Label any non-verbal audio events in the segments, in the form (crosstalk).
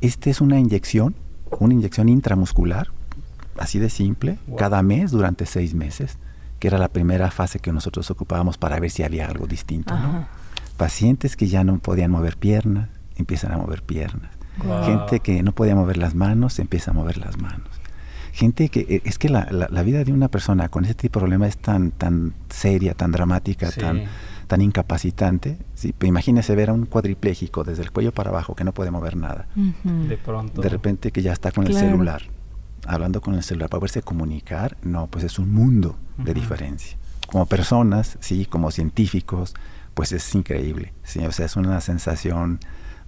Esta es una inyección, una inyección intramuscular, así de simple, cada mes durante seis meses, que era la primera fase que nosotros ocupábamos para ver si había algo distinto. Pacientes que ya no podían mover piernas, empiezan a mover piernas. Gente que no podía mover las manos, empieza a mover las manos. Gente que, eh, es que la, vida de una persona con ese tipo de problema es tan, tan seria, tan dramática, tan, tan incapacitante. Sí, imagínese ver a un cuadripléjico desde el cuello para abajo que no puede mover nada. De pronto. De repente que ya está con el celular, hablando con el celular para poderse comunicar, no, pues es un mundo de diferencia. Como personas, sí, como científicos, pues es increíble. Sí, o sea, es una sensación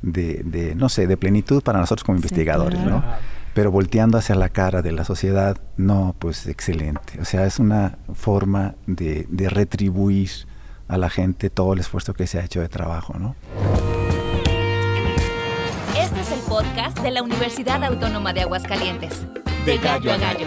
de, no sé, de plenitud para nosotros como investigadores, ¿no? Pero volteando hacia la cara de la sociedad, no, pues excelente. O sea, es una forma de, de retribuir a la gente todo el esfuerzo que se ha hecho de trabajo, ¿no? Este es el podcast de la Universidad Autónoma de Aguascalientes. De gallo a gallo.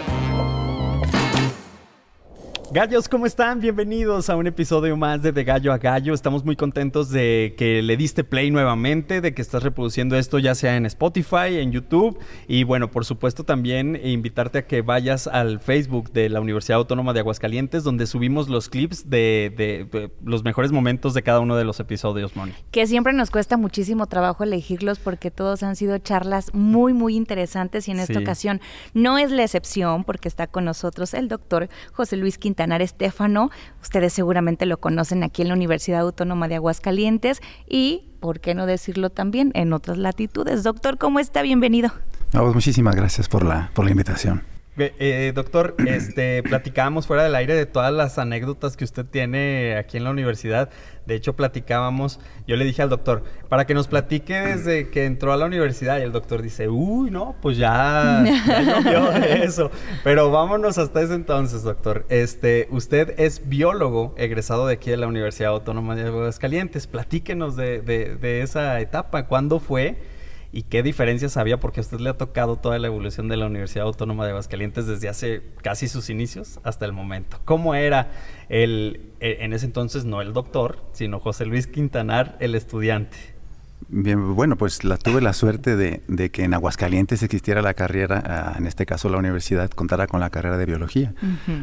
Gallos, ¿cómo están? Bienvenidos a un episodio más de De Gallo a Gallo. Estamos muy contentos de que le diste play nuevamente, de que estás reproduciendo esto ya sea en Spotify, en YouTube y bueno, por supuesto también invitarte a que vayas al Facebook de la Universidad Autónoma de Aguascalientes donde subimos los clips de, los mejores momentos de cada uno de los episodios, Moni. Que siempre nos cuesta muchísimo trabajo elegirlos porque todos han sido charlas muy, muy interesantes y en esta ocasión no es la excepción porque está con nosotros el doctor José Luis Quintana Quintanar Estefano. Ustedes seguramente lo conocen aquí en la Universidad Autónoma de Aguascalientes y, ¿por qué no decirlo también, en otras latitudes? Doctor, ¿cómo está? Bienvenido. Pues muchísimas gracias por la, por la invitación. Eh, doctor, (coughs) este, platicábamos fuera del aire de todas las anécdotas que usted tiene aquí en la universidad. De hecho, platicábamos, yo le dije al doctor, para que nos platique desde que entró a la universidad. Y el doctor dice, uy, no, pues ya, (laughs) ya de eso. Pero vámonos hasta ese entonces, doctor. Este, usted es biólogo egresado de aquí de la Universidad Autónoma de Aguascalientes. Platíquenos de, de, de esa etapa. ¿Cuándo fue? Y qué diferencias había, porque a usted le ha tocado toda la evolución de la Universidad Autónoma de Aguascalientes desde hace casi sus inicios hasta el momento. ¿Cómo era el, e, en ese entonces no el doctor, sino José Luis Quintanar, el estudiante? Bien, bueno, pues la, tuve la suerte de, que en Aguascalientes existiera la carrera, en este caso la universidad, contara con la carrera de biología.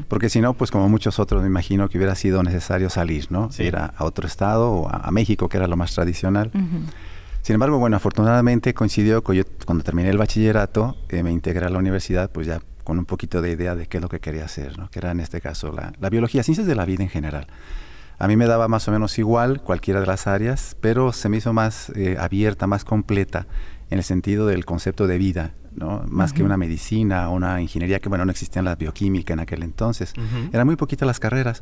Porque si no, pues como muchos otros, me imagino que hubiera sido necesario salir, ¿no? Ir a, otro estado o a, México, que era lo más tradicional. Sin embargo, bueno, afortunadamente coincidió con yo, cuando terminé el bachillerato, eh, me integré a la universidad, pues ya con un poquito de idea de qué es lo que quería hacer, ¿no? que era en este caso la, biología, ciencias de la vida en general. A mí me daba más o menos igual cualquiera de las áreas, pero se me hizo más eh, abierta, más completa en el sentido del concepto de vida, ¿no? más que una medicina o una ingeniería, que bueno, no existía la bioquímica en aquel entonces. Eran muy poquitas las carreras.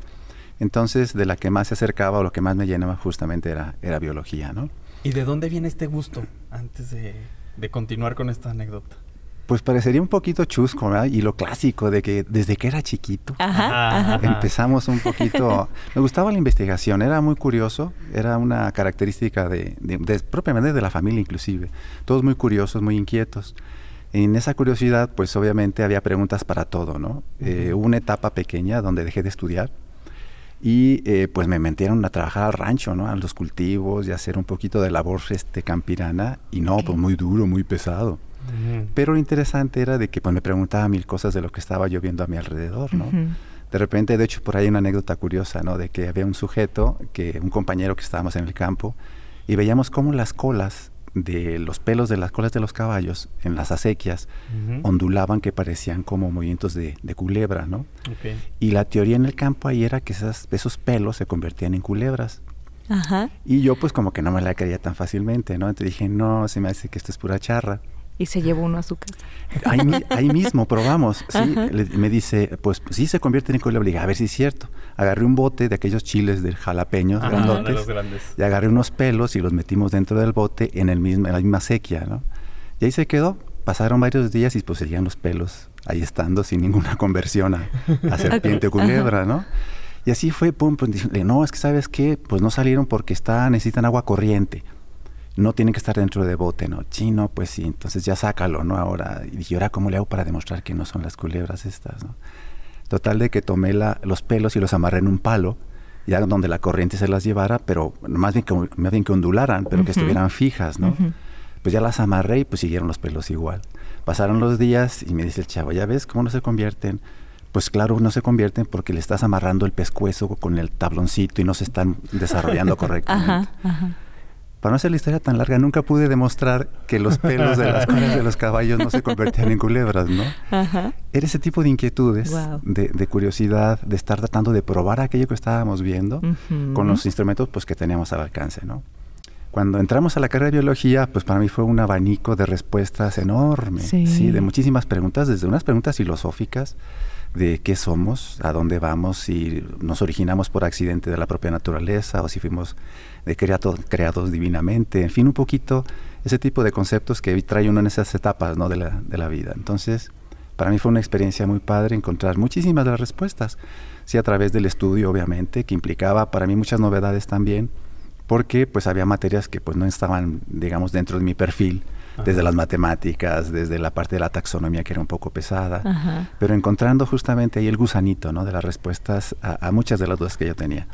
Entonces, de la que más se acercaba o lo que más me llenaba justamente era, era biología, ¿no? ¿Y de dónde viene este gusto antes de, continuar con esta anécdota? Pues parecería un poquito chusco, ¿verdad? Y lo clásico de que desde que era chiquito empezamos un poquito... (laughs) Me gustaba la investigación, era muy curioso, era una característica de, propiamente de la familia inclusive. Todos muy curiosos, muy inquietos. En esa curiosidad, pues obviamente había preguntas para todo, ¿no? Eh, hubo una etapa pequeña donde dejé de estudiar y eh, pues me metieron a trabajar al rancho, ¿no? A los cultivos y hacer un poquito de labor este, campirana y no, pues muy duro, muy pesado. Pero lo interesante era de que pues me preguntaba mil cosas de lo que estaba yo viendo a mi alrededor, ¿no? De repente, de hecho, por ahí hay una anécdota curiosa, ¿no? De que había un sujeto, que un compañero que estábamos en el campo, y veíamos cómo las colas de los pelos de las colas de los caballos en las acequias ondulaban que parecían como movimientos de, culebra, ¿no? Y la teoría en el campo ahí era que esas, esos pelos se convertían en culebras. Y yo pues como que no me la creía tan fácilmente, ¿no? Entonces dije, no, se me hace que esto es pura charra y se llevó uno a su casa. Ahí, mismo probamos, ¿sí? me dice, pues, sí se convierte en culebra. Le a ver si es cierto. Agarré un bote de aquellos chiles de jalapeños grandotes y agarré unos pelos y los metimos dentro del bote en, el mismo, en la misma sequía, ¿no? Y ahí se quedó. Pasaron varios días y pues seguían los pelos ahí estando sin ninguna conversión a, (laughs) serpiente o culebra, ¿no? Y así fue, pum, pues, no, es que sabes qué, pues no salieron porque está, necesitan agua corriente no tienen que estar dentro de bote, ¿no? Chino, pues sí, entonces ya sácalo, ¿no? Ahora, y dije, ahora, ¿cómo le hago para demostrar que no son las culebras estas, ¿no? Total de que tomé la, los pelos y los amarré en un palo, ya donde la corriente se las llevara, pero más bien que, más bien que ondularan, pero que estuvieran fijas, ¿no? Pues ya las amarré y pues siguieron los pelos igual. Pasaron los días y me dice el chavo, ¿ya ves cómo no se convierten? Pues claro, no se convierten porque le estás amarrando el pescuezo con el tabloncito y no se están desarrollando (laughs) correctamente. Para no hacer la historia tan larga, nunca pude demostrar que los pelos de las (laughs) colas de los caballos no se convertían en culebras, ¿no? Era ese tipo de inquietudes, de, curiosidad, de estar tratando de probar aquello que estábamos viendo con los instrumentos pues, que teníamos al alcance, ¿no? Cuando entramos a la carrera de biología, pues para mí fue un abanico de respuestas enorme, sí, de muchísimas preguntas, desde unas preguntas filosóficas, de qué somos, a dónde vamos, si nos originamos por accidente de la propia naturaleza o si fuimos de creados divinamente, en fin, un poquito ese tipo de conceptos que trae uno en esas etapas ¿no? de, la, de la vida. Entonces, para mí fue una experiencia muy padre encontrar muchísimas de las respuestas, sí a través del estudio obviamente, que implicaba para mí muchas novedades también, porque pues había materias que pues no estaban, digamos, dentro de mi perfil, desde las matemáticas, desde la parte de la taxonomía que era un poco pesada, pero encontrando justamente ahí el gusanito ¿no? de las respuestas a, muchas de las dudas que yo tenía.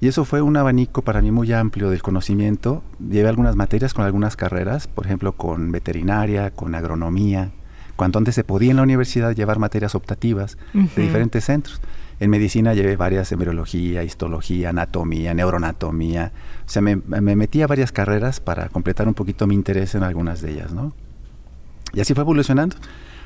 Y eso fue un abanico para mí muy amplio del conocimiento. Llevé algunas materias con algunas carreras, por ejemplo, con veterinaria, con agronomía, cuando antes se podía en la universidad llevar materias optativas de diferentes centros. En medicina llevé varias, embriología, histología, anatomía, neuroanatomía. O sea, me, metí a varias carreras para completar un poquito mi interés en algunas de ellas, ¿no? Y así fue evolucionando.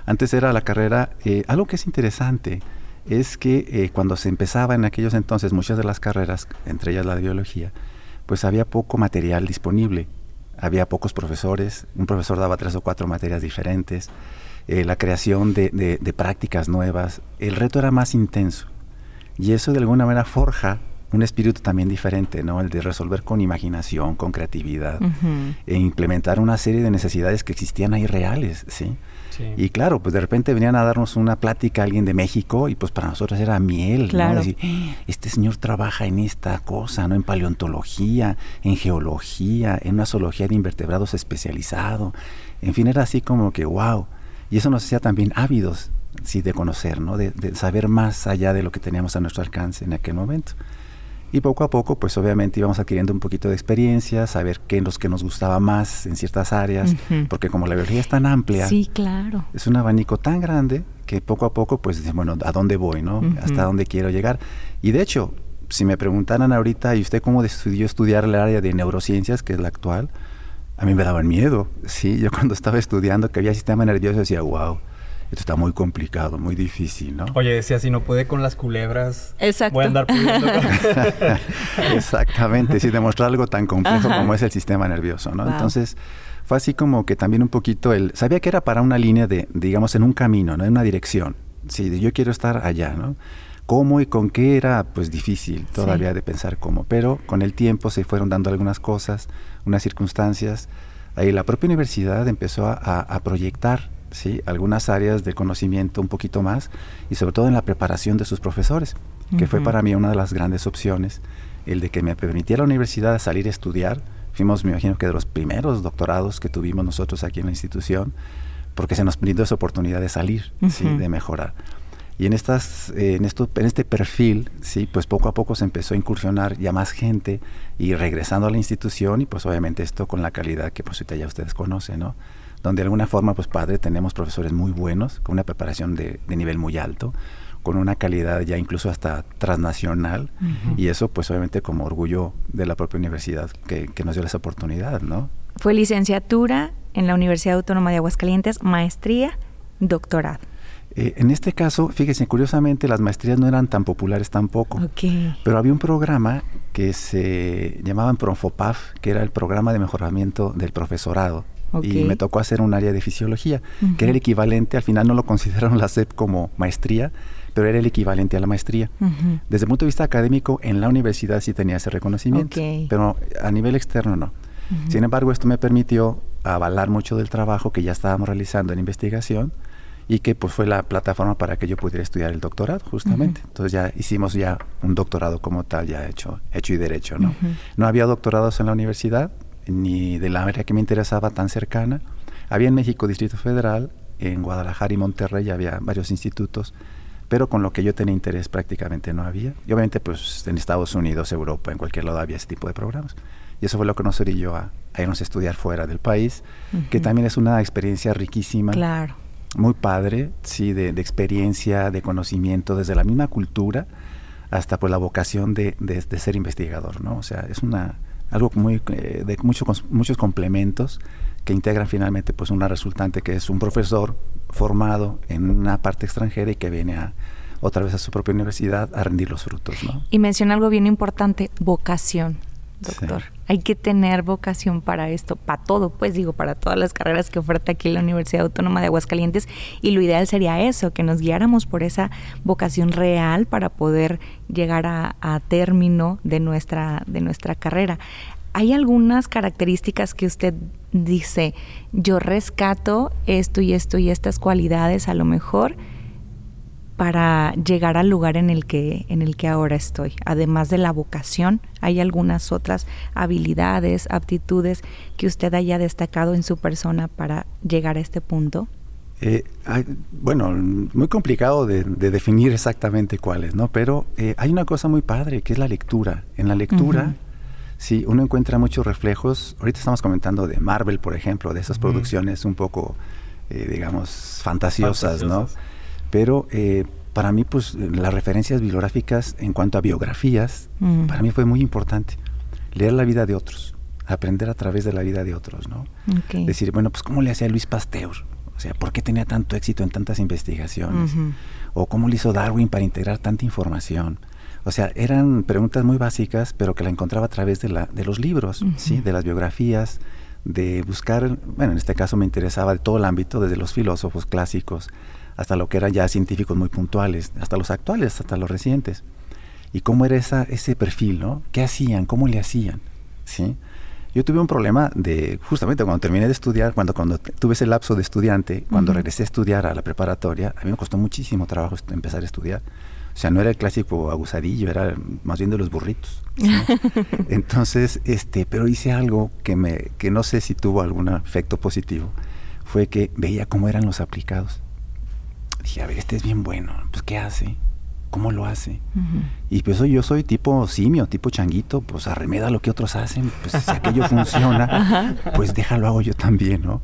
Antes era la carrera, eh, algo que es interesante es que eh, cuando se empezaba en aquellos entonces muchas de las carreras, entre ellas la de biología, pues había poco material disponible. Había pocos profesores, un profesor daba tres o cuatro materias diferentes, eh, la creación de prácticas nuevas, el reto era más intenso. Y eso de alguna manera forja un espíritu también diferente, ¿no? El de resolver con imaginación, con creatividad, e implementar una serie de necesidades que existían ahí reales, ¿sí? Y claro, pues de repente venían a darnos una plática alguien de México y pues para nosotros era miel, ¿no? Decir, este señor trabaja en esta cosa, ¿no? En paleontología, en geología, en una zoología de invertebrados especializado. En fin, era así como que, wow. Y eso nos hacía también ávidos sí, de conocer, ¿no? De, saber más allá de lo que teníamos a nuestro alcance en aquel momento. Y poco a poco, pues obviamente íbamos adquiriendo un poquito de experiencia, saber qué los que nos gustaba más en ciertas áreas, porque como la biología es tan amplia, sí, claro. es un abanico tan grande que poco a poco, pues, bueno, ¿a dónde voy, no? ¿Hasta dónde quiero llegar? Y de hecho, si me preguntaran ahorita, ¿y usted cómo decidió estudiar el área de neurociencias, que es la actual? A mí me daban miedo, sí. Yo cuando estaba estudiando que había sistema nervioso decía, wow, esto está muy complicado, muy difícil, ¿no? Oye, decía, si no puede con las culebras, Exacto. voy a andar pudiendo (laughs) Exactamente, si demostrar algo tan complejo como es el sistema nervioso, ¿no? Entonces, fue así como que también un poquito el... Sabía que era para una línea de, digamos, en un camino, ¿no? En una dirección. Sí, yo quiero estar allá, ¿no? ¿Cómo y con qué era? Pues difícil todavía de pensar cómo, pero con el tiempo se fueron dando algunas cosas, unas circunstancias. Ahí la propia universidad empezó a, a proyectar ¿sí? algunas áreas de conocimiento un poquito más y sobre todo en la preparación de sus profesores, que fue para mí una de las grandes opciones, el de que me permitiera la universidad salir a estudiar. Fuimos, me imagino que de los primeros doctorados que tuvimos nosotros aquí en la institución, porque se nos brindó esa oportunidad de salir, ¿sí? de mejorar. Y en, estas, en, esto, en este perfil, sí, pues poco a poco se empezó a incursionar ya más gente y regresando a la institución y pues obviamente esto con la calidad que pues ya ustedes conocen, ¿no? Donde de alguna forma, pues padre, tenemos profesores muy buenos, con una preparación de, nivel muy alto, con una calidad ya incluso hasta transnacional, y eso pues obviamente como orgullo de la propia universidad que, nos dio esa oportunidad, ¿no? Fue licenciatura en la Universidad Autónoma de Aguascalientes, maestría, doctorado. Eh, en este caso, fíjese, curiosamente las maestrías no eran tan populares tampoco. Pero había un programa que se llamaban Profopaf, que era el programa de mejoramiento del profesorado y me tocó hacer un área de fisiología, que era el equivalente, al final no lo (laughs) consideraron la SEP como maestría, pero era el equivalente a la maestría. Desde el punto de vista académico, en la universidad sí tenía ese reconocimiento, pero a nivel externo no. Sin embargo, esto me permitió avalar mucho del trabajo que ya estábamos realizando en investigación y que pues fue la plataforma para que yo pudiera estudiar el doctorado justamente. Entonces ya hicimos ya un doctorado como tal, ya hecho, hecho y derecho, ¿no? No había doctorados en la universidad, ni de la área que me interesaba tan cercana. Había en México Distrito Federal, en Guadalajara y Monterrey había varios institutos, pero con lo que yo tenía interés prácticamente no había. Y obviamente pues en Estados Unidos, Europa, en cualquier lado había ese tipo de programas. Y eso fue lo que nos orilló a, a irnos a estudiar fuera del país, que también es una experiencia riquísima. Claro. Muy padre, sí, de, experiencia, de conocimiento, desde la misma cultura hasta pues la vocación de, de, ser investigador, ¿no? O sea, es una algo muy eh, de muchos muchos complementos que integran finalmente pues una resultante que es un profesor formado en una parte extranjera y que viene a otra vez a su propia universidad a rendir los frutos, ¿no? Y menciona algo bien importante, vocación doctor. Hay que tener vocación para esto, para todo, pues digo, para todas las carreras que oferta aquí la Universidad Autónoma de Aguascalientes. Y lo ideal sería eso, que nos guiáramos por esa vocación real para poder llegar a, término de nuestra, de nuestra carrera. ¿Hay algunas características que usted dice, yo rescato esto y esto y estas cualidades a lo mejor? Para llegar al lugar en el que en el que ahora estoy. Además de la vocación, hay algunas otras habilidades, aptitudes que usted haya destacado en su persona para llegar a este punto. Eh, bueno, muy complicado de, definir exactamente cuáles, ¿no? Pero eh, hay una cosa muy padre que es la lectura. En la lectura, sí, uno encuentra muchos reflejos. Ahorita estamos comentando de Marvel, por ejemplo, de esas producciones un poco, eh, digamos, fantasiosas, ¿no? Pero eh, para mí, pues las referencias bibliográficas en cuanto a biografías, mm. para mí fue muy importante. Leer la vida de otros, aprender a través de la vida de otros, ¿no? Decir, bueno, pues ¿cómo le hacía Luis Pasteur? O sea, ¿por qué tenía tanto éxito en tantas investigaciones? O ¿cómo le hizo Darwin para integrar tanta información? O sea, eran preguntas muy básicas, pero que la encontraba a través de, la, de los libros, ¿sí? De las biografías, de buscar, bueno, en este caso me interesaba de todo el ámbito, desde los filósofos clásicos, hasta lo que eran ya científicos muy puntuales, hasta los actuales, hasta los recientes. Y cómo era esa, ese perfil, ¿no? ¿Qué hacían? ¿Cómo le hacían? ¿Sí? Yo tuve un problema de, justamente cuando terminé de estudiar, cuando, cuando tuve ese lapso de estudiante, cuando regresé a estudiar a la preparatoria, a mí me costó muchísimo trabajo empezar a estudiar. O sea, no era el clásico abusadillo, era más bien de los burritos. (laughs) Entonces, este, pero hice algo que, me, que no sé si tuvo algún efecto positivo, fue que veía cómo eran los aplicados. Dije, a ver, este es bien bueno, pues ¿qué hace? ¿Cómo lo hace? Y pues yo soy tipo simio, tipo changuito, pues arremeda lo que otros hacen, pues si aquello funciona, (laughs) pues déjalo hago yo también, ¿no?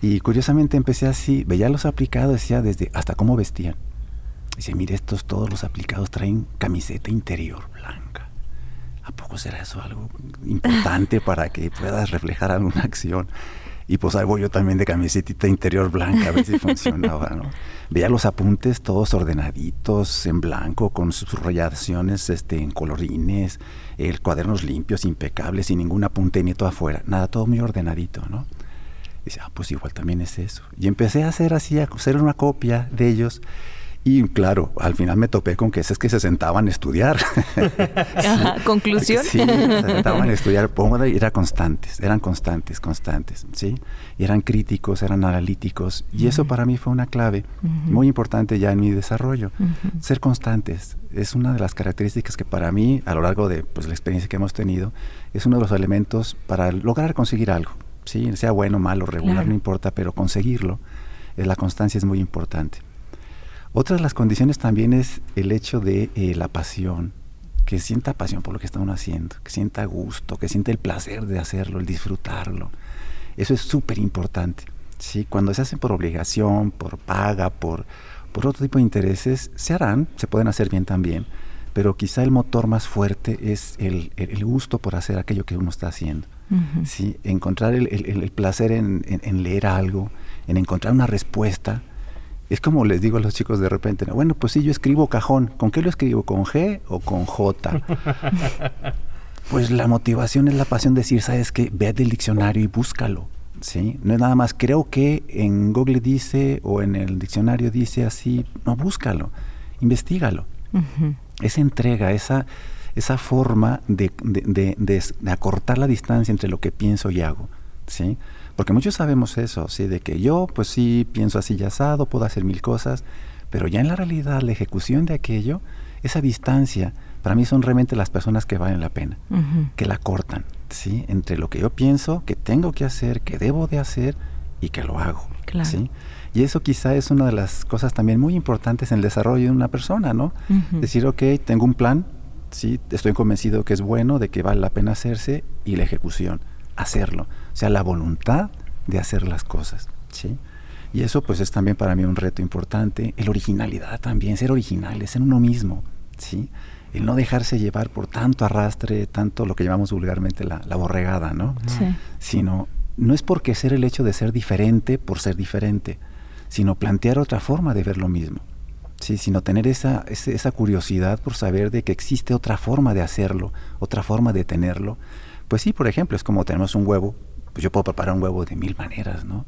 Y curiosamente empecé así, veía los aplicados, decía desde hasta cómo vestían. Dice, mire, estos todos los aplicados traen camiseta interior blanca. ¿A poco será eso algo importante (laughs) para que puedas reflejar alguna acción? Y pues ahí voy yo también de camiseta interior blanca, a ver si funcionaba, ¿no? Veía los apuntes todos ordenaditos, en blanco, con sus rayaciones este, en colorines, el cuadernos limpios, impecables, sin ningún apunte ni todo afuera. Nada, todo muy ordenadito, ¿no? Dice, ah, pues igual también es eso. Y empecé a hacer así, a hacer una copia de ellos y claro, al final me topé con que que se sentaban a estudiar. (laughs) ¿Conclusión? Sí, se sentaban a estudiar. Y era constantes, eran constantes, constantes, ¿sí? Eran críticos, eran analíticos. Y eso para mí fue una clave muy importante ya en mi desarrollo. Ser constantes es una de las características que para mí, a lo largo de pues, la experiencia que hemos tenido, es uno de los elementos para lograr conseguir algo. ¿sí? Sea bueno, malo, regular, no importa, pero conseguirlo, eh, la constancia es muy importante. Otra de las condiciones también es el hecho de eh, la pasión, que sienta pasión por lo que está uno haciendo, que sienta gusto, que sienta el placer de hacerlo, el disfrutarlo. Eso es súper importante. ¿sí? Cuando se hace por obligación, por paga, por, por otro tipo de intereses, se harán, se pueden hacer bien también, pero quizá el motor más fuerte es el, gusto por hacer aquello que uno está haciendo. ¿sí? Encontrar el, placer en, en, leer algo, en encontrar una respuesta es como les digo a los chicos de repente, bueno, pues sí, yo escribo cajón. ¿Con qué lo escribo? ¿Con G o con J? (laughs) pues la motivación es la pasión de decir, ¿sabes qué? Ve del diccionario y búscalo. ¿sí? No es nada más, creo que en Google dice o en el diccionario dice así. No, búscalo, investigalo. Esa entrega, esa, esa forma de, de, de acortar la distancia entre lo que pienso y hago. ¿sí? Porque muchos sabemos eso, ¿sí? De que yo, pues sí, pienso así ya asado, puedo hacer mil cosas, pero ya en la realidad, la ejecución de aquello, esa distancia, para mí son realmente las personas que valen la pena, que la cortan, ¿sí? Entre lo que yo pienso, que tengo que hacer, que debo de hacer y que lo hago, ¿sí? Y eso quizá es una de las cosas también muy importantes en el desarrollo de una persona, ¿no? Decir, ok, tengo un plan, ¿sí? Estoy convencido que es bueno, de que vale la pena hacerse y la ejecución, hacerlo. O sea, la voluntad de hacer las cosas, ¿sí? Y eso pues es también para mí un reto importante. El originalidad también, ser original, ser uno mismo, ¿sí? El no dejarse llevar por tanto arrastre, tanto lo que llamamos vulgarmente la, borregada, ¿no? Sí. Sino, no es porque ser el hecho de ser diferente por ser diferente, sino plantear otra forma de ver lo mismo. Sí, sino tener esa, esa curiosidad por saber de que existe otra forma de hacerlo, otra forma de tenerlo. Pues sí, por ejemplo, es como tenemos un huevo, pues yo puedo preparar un huevo de mil maneras, ¿no?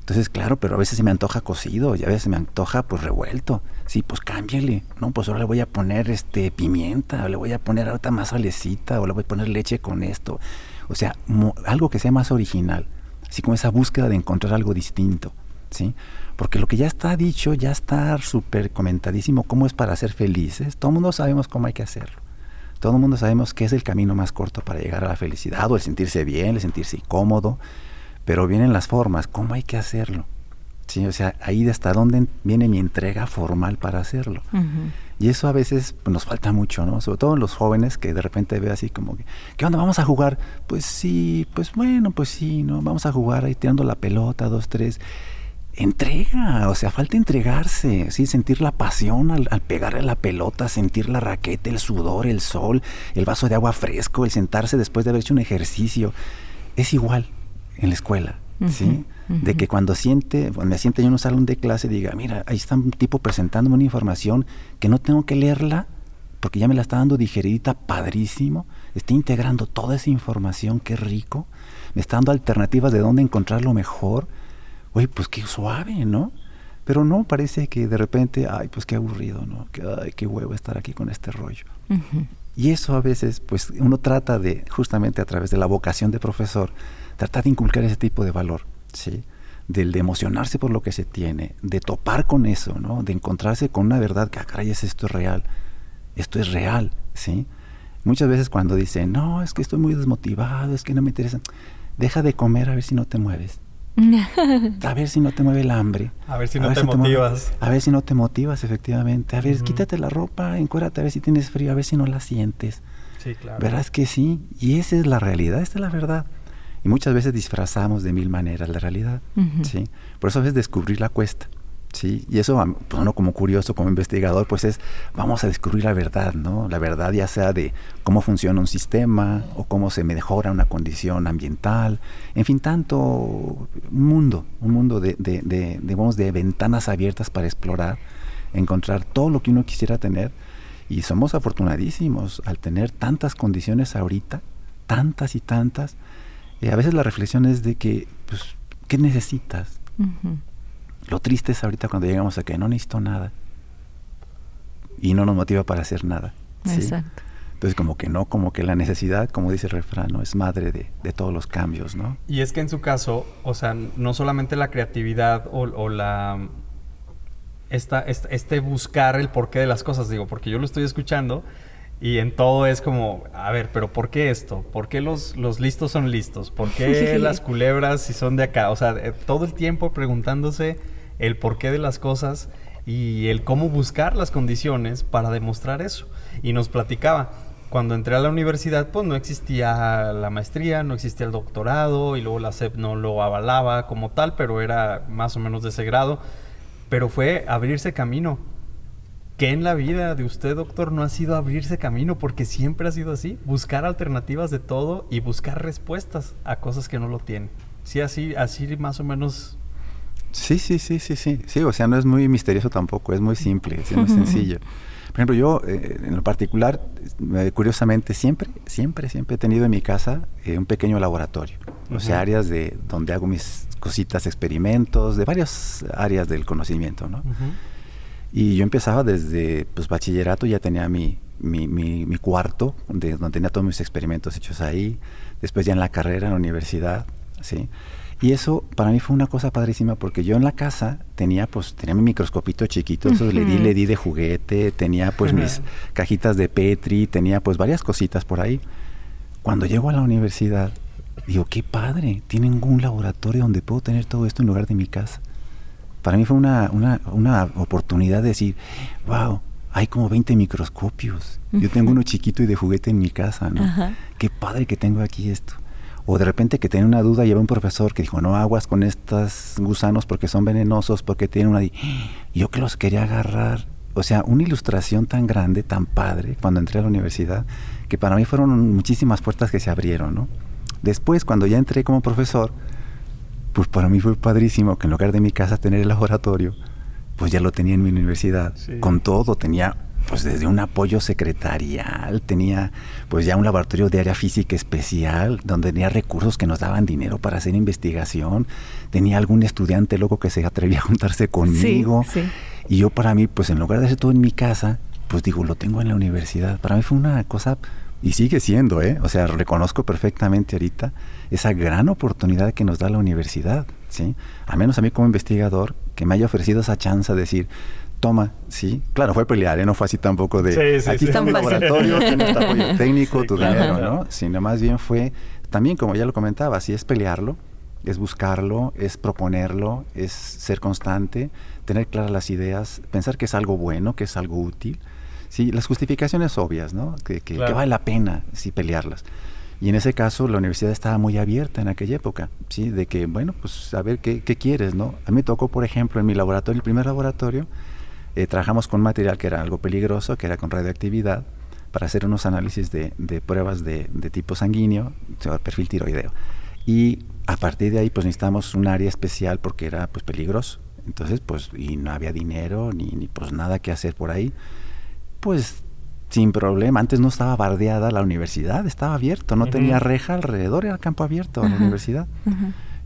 Entonces, claro, pero a veces se me antoja cocido y a veces se me antoja pues revuelto. Sí, pues cámbiale, ¿no? Pues ahora le voy a poner este pimienta, o le voy a poner ahorita más salecita, o le voy a poner leche con esto. O sea, algo que sea más original, así como esa búsqueda de encontrar algo distinto, ¿sí? Porque lo que ya está dicho, ya está súper comentadísimo cómo es para ser felices. Todo el mundo sabemos cómo hay que hacerlo. Todo el mundo sabemos que es el camino más corto para llegar a la felicidad, o el sentirse bien, el sentirse cómodo, pero vienen las formas, ¿cómo hay que hacerlo? ¿Sí? O sea, ahí de hasta dónde viene mi entrega formal para hacerlo. Y eso a veces pues, nos falta mucho, ¿no? Sobre todo en los jóvenes que de repente ve así como que, ¿qué onda? ¿Vamos a jugar? Pues sí, pues bueno, pues sí, ¿no? Vamos a jugar ahí tirando la pelota, dos, tres. Entrega, o sea, falta entregarse, ¿sí? Sentir la pasión al, al pegarle la pelota, sentir la raqueta, el sudor, el sol, el vaso de agua fresco, el sentarse después de haber hecho un ejercicio. Es igual, en la escuela, ¿sí? De que cuando siente, cuando me siente yo en un salón de clase, diga, mira, ahí está un tipo presentándome una información que no tengo que leerla porque ya me la está dando digeridita padrísimo, está integrando toda esa información, qué rico, me está dando alternativas de dónde encontrarlo mejor. Oye, pues qué suave, ¿no? Pero no, parece que de repente, ay, pues qué aburrido, ¿no? Que, ay, qué huevo estar aquí con este rollo. Y eso a veces, pues uno trata de, justamente a través de la vocación de profesor, tratar de inculcar ese tipo de valor, ¿sí? Del de emocionarse por lo que se tiene, de topar con eso, ¿no? De encontrarse con una verdad que, ah, caray, es esto es real, esto es real, ¿sí? Muchas veces cuando dicen, no, es que estoy muy desmotivado, es que no me interesa, deja de comer a ver si no te mueves. (laughs) a ver si no te mueve el hambre. A ver si no te motivas. a ver si no te motivas, efectivamente. A ver, quítate la ropa, encuérdate a ver si tienes frío, a ver si no la sientes. Sí, claro. Verás que sí. Y esa es la realidad, esta es la verdad. Y muchas veces disfrazamos de mil maneras la realidad, ¿sí? Por eso a veces descubrir la cuesta, ¿sí? Y eso, pues uno como curioso, como investigador, pues es, vamos a descubrir la verdad, ¿no? La verdad ya sea de cómo funciona un sistema o cómo se mejora una condición ambiental, en fin, tanto un mundo, un mundo de, de, de, ventanas abiertas para explorar, encontrar todo lo que uno quisiera tener. Y somos afortunadísimos al tener tantas condiciones ahorita, tantas y tantas, eh, a veces la reflexión es de que, pues, ¿qué necesitas? Lo triste es ahorita cuando llegamos a que no necesito nada y no nos motiva para hacer nada. Exacto. Entonces, como que no, como que la necesidad, como dice el refrán, ¿no? es madre de, todos los cambios, ¿no? Y es que en su caso, o sea, no solamente la creatividad o, la... Esta, este buscar el porqué de las cosas, digo, porque yo lo estoy escuchando y en todo es como, a ver, pero ¿por qué esto? ¿Por qué los, los listos son listos? ¿Por qué (laughs) las culebras si son de acá? O sea, eh, todo el tiempo preguntándose el porqué de las cosas y el cómo buscar las condiciones para demostrar eso. Y nos platicaba, cuando entré a la universidad, pues no existía la maestría, no existía el doctorado y luego la SEP no lo avalaba como tal, pero era más o menos de ese grado. Pero fue abrirse camino ¿Qué en la vida de usted, doctor, no ha sido abrirse camino? Porque siempre ha sido así, buscar alternativas de todo y buscar respuestas a cosas que no lo tienen. Sí, así, así más o menos. Sí, sí, sí, sí, sí. Sí, o sea, no es muy misterioso tampoco, es muy simple, es muy sencillo. Por ejemplo, yo, eh, en lo particular, eh, curiosamente, siempre, siempre, siempre he tenido en mi casa eh, un pequeño laboratorio. O sea, áreas de donde hago mis cositas, experimentos, de varias áreas del conocimiento, ¿no? Y yo empezaba desde pues, bachillerato, ya tenía mi, mi, mi, cuarto, de, donde tenía todos mis experimentos hechos ahí. Después ya en la carrera, en la universidad, ¿sí? Y eso para mí fue una cosa padrísima porque yo en la casa tenía pues tenía mi microscopito chiquito, eso le di, le di de juguete, tenía pues mis cajitas de Petri, tenía pues varias cositas por ahí. Cuando llego a la universidad, digo, qué padre, tienen un laboratorio donde puedo tener todo esto en lugar de mi casa para mí fue una, una, una oportunidad de decir, wow, hay como 20 microscopios. Yo tengo uno chiquito y de juguete en mi casa, ¿no? Qué padre que tengo aquí esto. O de repente que tenía una duda y había un profesor que dijo, no aguas con estos gusanos porque son venenosos, porque tienen una... Yo que los quería agarrar. O sea, una ilustración tan grande, tan padre, cuando entré a la universidad, que para mí fueron muchísimas puertas que se abrieron, ¿no? Después, cuando ya entré como profesor, pues para mí fue padrísimo que en lugar de mi casa tener el laboratorio, pues ya lo tenía en mi universidad, con todo, tenía pues desde un apoyo secretarial, tenía pues ya un laboratorio de área física especial, donde tenía recursos que nos daban dinero para hacer investigación, tenía algún estudiante loco que se atrevía a juntarse conmigo, y yo para mí, pues en lugar de hacer todo en mi casa, pues digo, lo tengo en la universidad. Para mí fue una cosa, y sigue siendo, ¿eh? O sea, reconozco perfectamente ahorita esa gran oportunidad que nos da la universidad, ¿sí? A menos a mí como investigador, que me haya ofrecido esa chance de decir, toma, sí. Claro, fue pelear, ¿eh? no fue así tampoco de aquí está un laboratorio, (laughs) tienes apoyo técnico, tu dinero, ¿no? Sino más bien fue, también como ya lo comentaba, sí es pelearlo, es buscarlo, es proponerlo, es ser constante, tener claras las ideas, pensar que es algo bueno, que es algo útil. Sí, las justificaciones obvias, ¿no? Que, que, vale la pena sí pelearlas. Y en ese caso la universidad estaba muy abierta en aquella época, ¿sí? De que, bueno, pues a ver qué, qué quieres, ¿no? A mí tocó, por ejemplo, en mi laboratorio, el primer laboratorio, eh, trabajamos con material que era algo peligroso, que era con radioactividad, para hacer unos análisis de, pruebas de, tipo sanguíneo, perfil tiroideo. Y a partir de ahí, pues necesitamos un área especial porque era pues peligroso. Entonces, pues, y no había dinero, ni, ni pues nada que hacer por ahí. Pues sin problema. Antes no estaba bardeada la universidad, estaba abierto, no tenía reja alrededor, era campo abierto la universidad.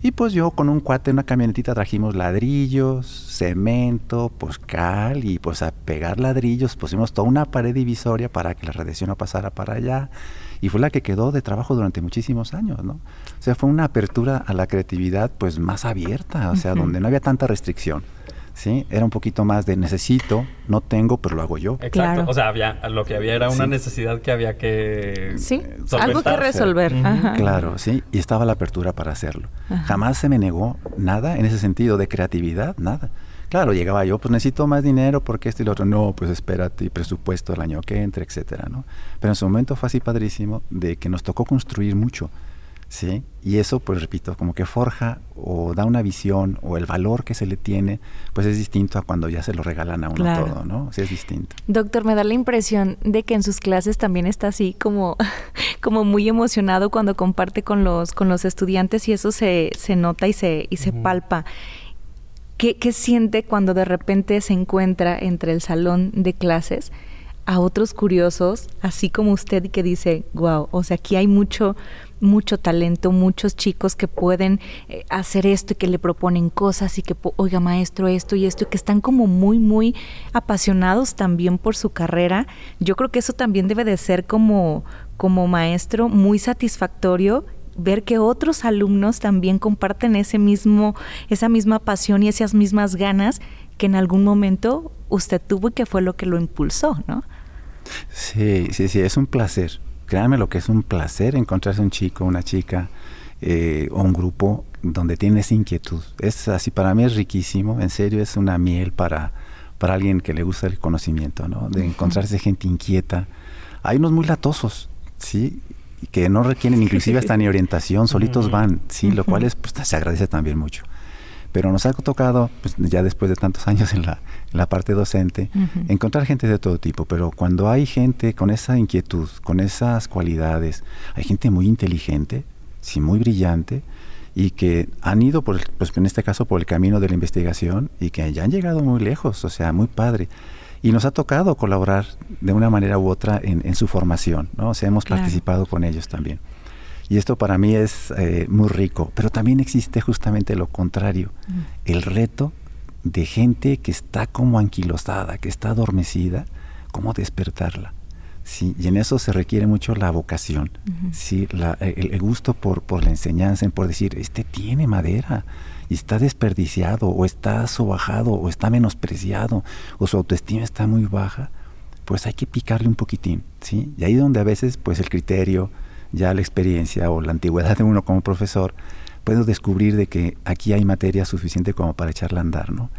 Y pues yo con un cuate en una camionetita trajimos ladrillos, cemento, pues cal y pues a pegar ladrillos pusimos toda una pared divisoria para que la radiación no pasara para allá y fue la que quedó de trabajo durante muchísimos años, ¿no? O sea, fue una apertura a la creatividad pues más abierta, o sea, donde no había tanta restricción. ¿Sí? Era un poquito más de necesito, no tengo, pero lo hago yo. Exacto. O sea, había, lo que había era una necesidad que había que Sí, algo que resolver. Claro, sí, y estaba la apertura para hacerlo. Jamás se me negó nada en ese sentido de creatividad, nada. Claro, llegaba yo, pues necesito más dinero porque esto y lo otro. No, pues espérate, y presupuesto el año que entre, etcétera, ¿no? Pero en su momento fue así padrísimo de que nos tocó construir mucho. ¿Sí? Y eso, pues repito, como que forja o da una visión o el valor que se le tiene, pues es distinto a cuando ya se lo regalan a uno todo, ¿no? Sí, es distinto. Doctor, me da la impresión de que en sus clases también está así como, (laughs) como muy emocionado cuando comparte con los, con los estudiantes y eso se, se nota y se, y se palpa. ¿Qué, ¿Qué siente cuando de repente se encuentra entre el salón de clases? a otros curiosos, así como usted, que dice, wow, o sea, aquí hay mucho, mucho talento, muchos chicos que pueden eh, hacer esto y que le proponen cosas y que, oiga, maestro, esto y esto, y que están como muy, muy apasionados también por su carrera. Yo creo que eso también debe de ser como, como maestro muy satisfactorio ver que otros alumnos también comparten ese mismo, esa misma pasión y esas mismas ganas que en algún momento usted tuvo y que fue lo que lo impulsó, ¿no? Sí, sí, sí, es un placer. Créanme lo que es un placer encontrarse un chico, una chica eh, o un grupo donde tiene esa inquietud. Es así, para mí es riquísimo, en serio, es una miel para, para alguien que le gusta el conocimiento, ¿no? De encontrarse gente inquieta. Hay unos muy latosos, ¿sí? que no requieren (laughs) inclusive hasta ni orientación, solitos van, sí, lo cual es, pues, se agradece también mucho. Pero nos ha tocado, pues, ya después de tantos años en la, la parte docente, encontrar gente de todo tipo, pero cuando hay gente con esa inquietud, con esas cualidades, hay gente muy inteligente, sí, muy brillante, y que han ido, por, pues en este caso, por el camino de la investigación y que ya han llegado muy lejos, o sea, muy padre. Y nos ha tocado colaborar de una manera u otra en, su formación, ¿no? O sea, hemos participado con ellos también. Y esto para mí es eh, muy rico, pero también existe justamente lo contrario, el reto de gente que está como anquilosada, que está adormecida, cómo despertarla. Sí, y en eso se requiere mucho la vocación, sí, el, gusto por, por la enseñanza, por decir, este tiene madera y está desperdiciado o está sobajado o está menospreciado o su autoestima está muy baja, pues hay que picarle un poquitín, ¿sí? Y ahí donde a veces pues el criterio, ya la experiencia o la antigüedad de uno como profesor, puedo descubrir de que aquí hay materia suficiente como para echarla a andar, ¿no?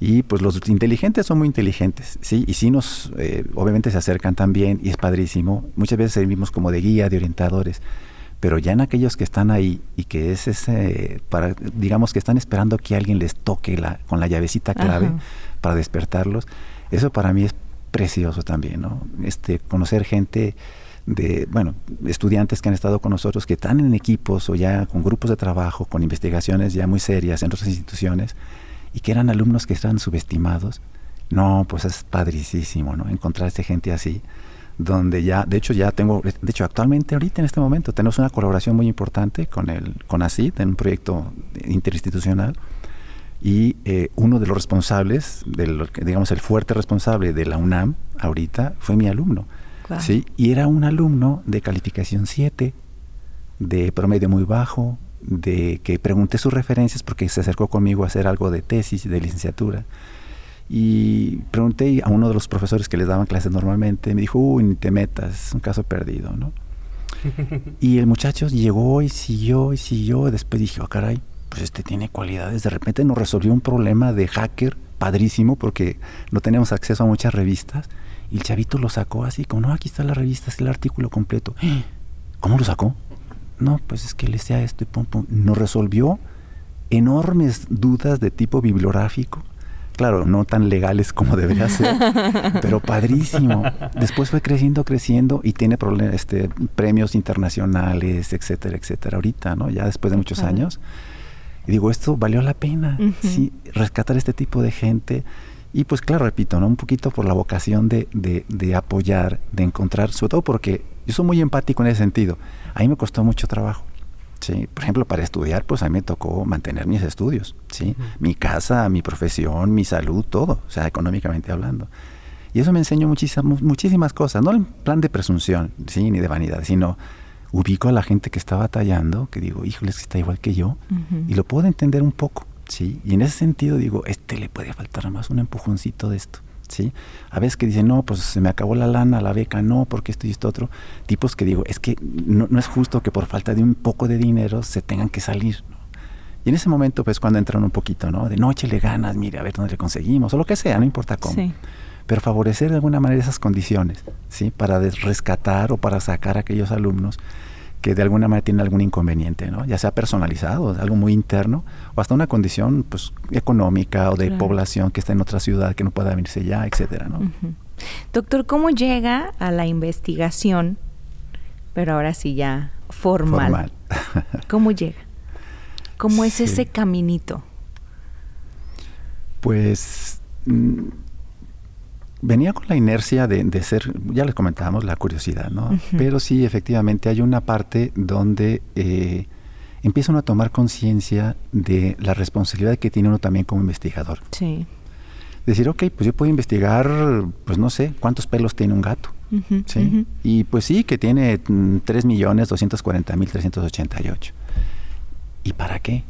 Y pues los inteligentes son muy inteligentes, ¿sí? Y sí nos, eh, obviamente se acercan también y es padrísimo. Muchas veces servimos como de guía, de orientadores. Pero ya en aquellos que están ahí y que es ese, para, digamos que están esperando que alguien les toque la, con la llavecita clave para despertarlos, eso para mí es precioso también, ¿no? Este, conocer gente de, bueno, estudiantes que han estado con nosotros, que están en equipos o ya con grupos de trabajo, con investigaciones ya muy serias en otras instituciones, y que eran alumnos que estaban subestimados. No, pues es padricísimo, ¿no? Encontrar a gente así donde ya, de hecho ya tengo, de hecho actualmente ahorita en este momento tenemos una colaboración muy importante con el con ACID en un proyecto interinstitucional y eh, uno de los responsables, del, digamos el fuerte responsable de la UNAM ahorita fue mi alumno, ¿sí? Y era un alumno de calificación 7, de promedio muy bajo, de que pregunté sus referencias porque se acercó conmigo a hacer algo de tesis, de licenciatura y pregunté a uno de los profesores que les daban clases normalmente, me dijo, uy, ni te metas, es un caso perdido, ¿no? (laughs) y el muchacho llegó y siguió y siguió, y después dije, oh caray, pues este tiene cualidades, de repente nos resolvió un problema de hacker padrísimo porque no teníamos acceso a muchas revistas, y el chavito lo sacó así, como, no, aquí está la revista, es el artículo completo. (gasps) ¿Cómo lo sacó? No, pues es que le sea esto y pum, pum. Nos resolvió enormes dudas de tipo bibliográfico Claro, no tan legales como (laughs) debería ser, pero padrísimo. Después fue creciendo, creciendo y tiene este, premios internacionales, etcétera, etcétera. Ahorita, ¿no? Ya después de muchos años. Y digo, esto valió la pena, sí, rescatar este tipo de gente. Y pues claro, repito, ¿no? Un poquito por la vocación de, de, de apoyar, de encontrar, sobre todo porque yo soy muy empático en ese sentido. A mí me costó mucho trabajo. ¿sí? Por ejemplo, para estudiar, pues a mí me tocó mantener mis estudios, ¿sí? Mi casa, mi profesión, mi salud, todo, o sea, económicamente hablando. Y eso me enseñó muchísimas, muchísimas cosas, no en plan de presunción, ¿sí? Ni de vanidad, sino ubico a la gente que está batallando, que digo, híjole, que está igual que yo, y lo puedo entender un poco, ¿sí? Y en ese sentido digo, este le puede faltar más un empujoncito de esto. ¿sí? A veces que dicen, no, pues se me acabó la lana, la beca, no, porque esto y esto otro. Tipos que digo, es que no, es justo que por falta de un poco de dinero se tengan que salir. Y en ese momento, pues cuando entran un poquito, ¿no? De noche le ganas, mire, a ver dónde le conseguimos, o lo que sea, no importa cómo. Pero favorecer de alguna manera esas condiciones, ¿sí? Para rescatar o para sacar a aquellos alumnos que de alguna manera tienen algún inconveniente, ¿no? ya sea personalizado, algo muy interno, o hasta una condición pues, económica o de población que está en otra ciudad que no pueda venirse ya, etcétera. ¿no? Doctor, ¿cómo llega a la investigación, pero ahora sí ya formal? formal. (laughs) ¿Cómo llega? ¿Cómo es ese caminito? Pues mm, venía con la inercia de, ser, ya les comentábamos, la curiosidad, ¿no? Pero sí, efectivamente, hay una parte donde eh, empieza uno a tomar conciencia de la responsabilidad que tiene uno también como investigador. Sí. Decir, ok, pues yo puedo investigar, pues no sé, cuántos pelos tiene un gato. ¿sí? Y pues sí, que tiene 3.240.388. ¿Y para qué?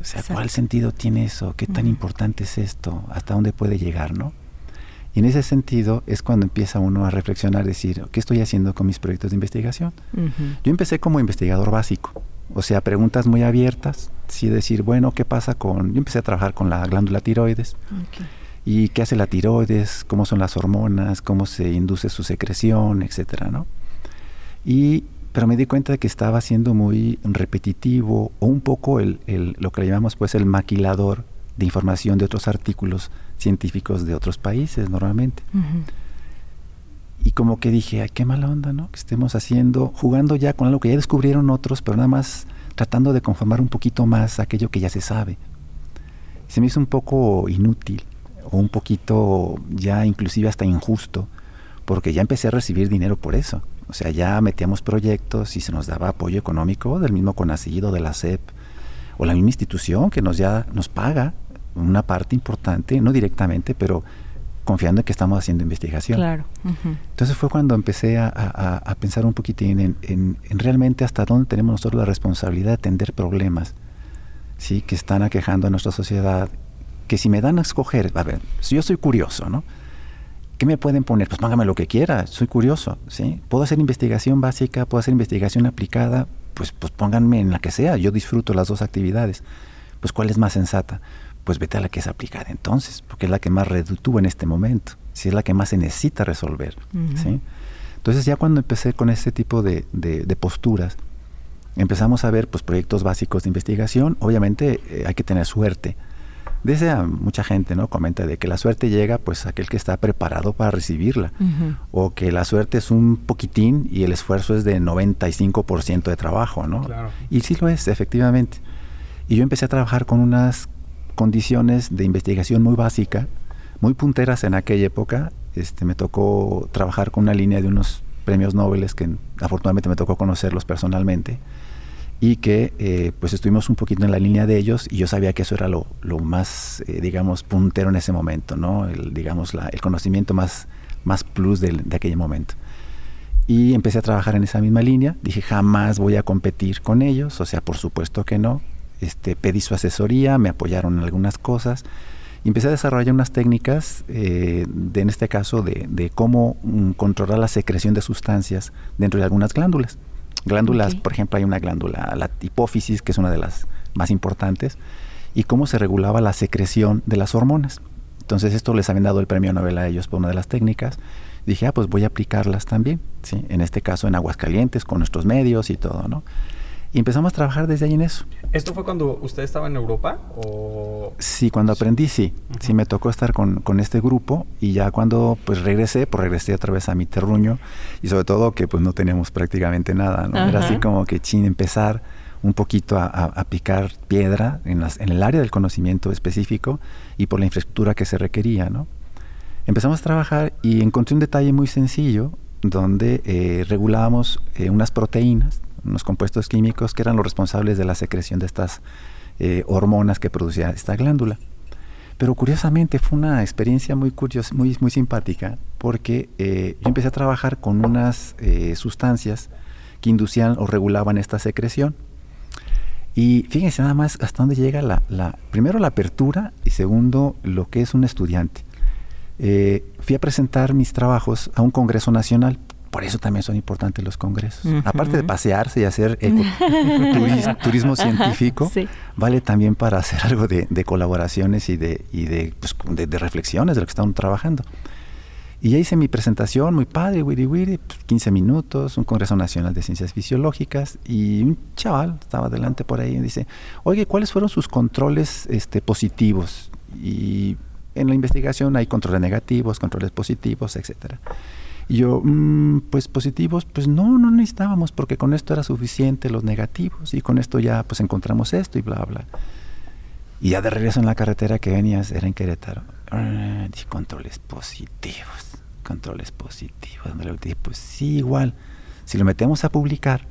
O sea, ¿cuál sentido tiene eso? ¿Qué tan importante es esto? ¿Hasta dónde puede llegar, no? Y en ese sentido es cuando empieza uno a reflexionar, decir, ¿qué estoy haciendo con mis proyectos de investigación? Yo empecé como investigador básico, o sea, preguntas muy abiertas, sí decir, bueno, ¿qué pasa con...? Yo empecé a trabajar con la glándula tiroides. ¿Y qué hace la tiroides? ¿Cómo son las hormonas? ¿Cómo se induce su secreción? Etcétera, ¿no? Y, pero me di cuenta de que estaba siendo muy repetitivo o un poco el, el, lo que le llamamos pues el maquilador de información de otros artículos científicos de otros países normalmente. Y como que dije, ay, qué mala onda, ¿no? Que estemos haciendo, jugando ya con algo que ya descubrieron otros, pero nada más tratando de conformar un poquito más aquello que ya se sabe. Se me hizo un poco inútil, o un poquito ya inclusive hasta injusto, porque ya empecé a recibir dinero por eso. O sea, ya metíamos proyectos y se nos daba apoyo económico del mismo CONACID de la SEP, o la misma institución que nos ya nos paga una parte importante, no directamente, pero confiando en que estamos haciendo investigación. Claro. Entonces fue cuando empecé a, pensar un poquitín en, realmente hasta dónde tenemos nosotros la responsabilidad de atender problemas ¿sí? que están aquejando a nuestra sociedad, que si me dan a escoger, a ver, si yo soy curioso, ¿no? ¿Qué me pueden poner? Pues póngame lo que quiera, soy curioso, ¿sí? Puedo hacer investigación básica, puedo hacer investigación aplicada, pues, pues pónganme en la que sea, yo disfruto las dos actividades. Pues ¿cuál es más sensata? Pues vete a la que es aplicada entonces, porque es la que más retuvo en este momento, si es la que más se necesita resolver. ¿sí? Entonces ya cuando empecé con este tipo de, de, posturas, empezamos a ver pues, proyectos básicos de investigación. Obviamente eh, hay que tener suerte. Dice mucha gente, ¿no? Comenta de que la suerte llega pues a aquel que está preparado para recibirla. O que la suerte es un poquitín y el esfuerzo es de 95% de trabajo, ¿no? Y sí lo es, efectivamente. Y yo empecé a trabajar con unas condiciones de investigación muy básica, muy punteras en aquella época. Este, me tocó trabajar con una línea de unos premios Nobel que afortunadamente me tocó conocerlos personalmente y que eh, pues estuvimos un poquito en la línea de ellos y yo sabía que eso era lo, más, eh, digamos, puntero en ese momento, ¿no? El, digamos, el conocimiento más, más plus de, de aquel momento. Y empecé a trabajar en esa misma línea, dije jamás voy a competir con ellos, o sea, por supuesto que no. Este, pedí su asesoría, me apoyaron en algunas cosas y empecé a desarrollar unas técnicas, eh, de, en este caso, de, de cómo mm, controlar la secreción de sustancias dentro de algunas glándulas. Glándulas, por ejemplo, hay una glándula, la hipófisis, que es una de las más importantes, y cómo se regulaba la secreción de las hormonas. Entonces esto les habían dado el premio Nobel a ellos por una de las técnicas. Dije, ah, pues voy a aplicarlas también, ¿sí? En este caso en Aguascalientes, con nuestros medios y todo, ¿no? Y empezamos a trabajar desde ahí en eso. ¿Esto fue cuando usted estaba en Europa? O... Sí, cuando aprendí, sí. Sí, me tocó estar con, con, este grupo y ya cuando pues regresé, pues regresé otra vez a mi terruño y sobre todo que pues no teníamos prácticamente nada, ¿no? Era así como que chin, empezar un poquito a, a, picar piedra en, las, en el área del conocimiento específico y por la infraestructura que se requería, ¿no? Empezamos a trabajar y encontré un detalle muy sencillo donde eh, regulábamos eh, unas proteínas unos compuestos químicos que eran los responsables de la secreción de estas eh, hormonas que producía esta glándula. Pero curiosamente fue una experiencia muy curiosa, muy, muy simpática, porque eh, yo empecé a trabajar con unas eh, sustancias que inducían o regulaban esta secreción. Y fíjense nada más hasta dónde llega la, la primero la apertura y segundo lo que es un estudiante. fui a presentar mis trabajos a un congreso nacional por eso también son importantes los congresos. Aparte de pasearse y hacer (laughs) turismo, científico, vale también para hacer algo de, colaboraciones y, de, y pues, de, de, reflexiones de lo que estamos trabajando. Y ya hice mi presentación, muy padre, wiri wiri, 15 minutos, un Congreso Nacional de Ciencias Fisiológicas, y un chaval estaba delante por ahí y dice, oye, ¿cuáles fueron sus controles este, positivos? Y en la investigación hay controles negativos, controles positivos, etcétera. Y yo, mm, pues positivos, pues no, no necesitábamos, porque con esto era suficiente los negativos, y con esto ya pues encontramos esto y bla, bla. Y ya de regreso en la carretera que venías, era en Querétaro. Ah, dije, controles positivos, controles positivos. Dije, pues sí, igual, si lo metemos a publicar,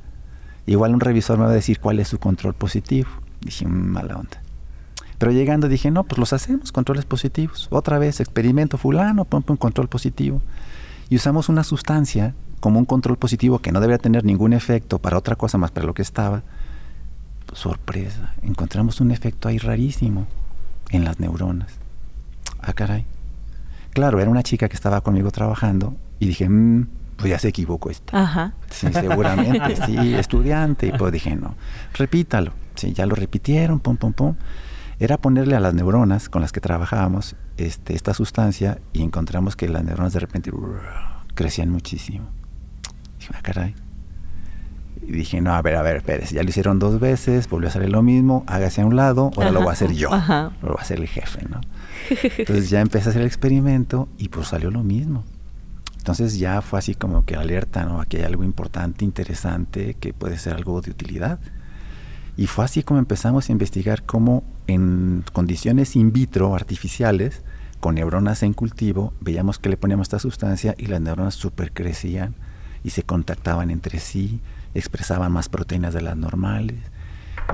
igual un revisor me va a decir cuál es su control positivo. Dije, mm, mala onda. Pero llegando dije, no, pues los hacemos, controles positivos. Otra vez, experimento fulano, pon un control positivo y usamos una sustancia como un control positivo que no debería tener ningún efecto para otra cosa más para lo que estaba, sorpresa, encontramos un efecto ahí rarísimo en las neuronas. Ah, caray. Claro, era una chica que estaba conmigo trabajando y dije, mmm, pues ya se equivocó esta. Ajá. Sí, seguramente, sí, (laughs) estudiante. Y pues dije, no, repítalo. Sí, ya lo repitieron, pum, pum, pum. Era ponerle a las neuronas con las que trabajábamos este, esta sustancia y encontramos que las neuronas de repente crecían muchísimo. Dije, ah, caray. Y dije, no, a ver, a ver, espérese, ya lo hicieron dos veces, volvió a salir lo mismo, hágase a un lado, ahora lo voy a hacer yo, lo voy a hacer el jefe, ¿no? (laughs) Entonces ya empecé a hacer el experimento y pues salió lo mismo. Entonces ya fue así como que alerta, ¿no? Aquí hay algo importante, interesante, que puede ser algo de utilidad. Y fue así como empezamos a investigar cómo en condiciones in vitro artificiales, con neuronas en cultivo, veíamos que le poníamos esta sustancia y las neuronas super crecían y se contactaban entre sí, expresaban más proteínas de las normales.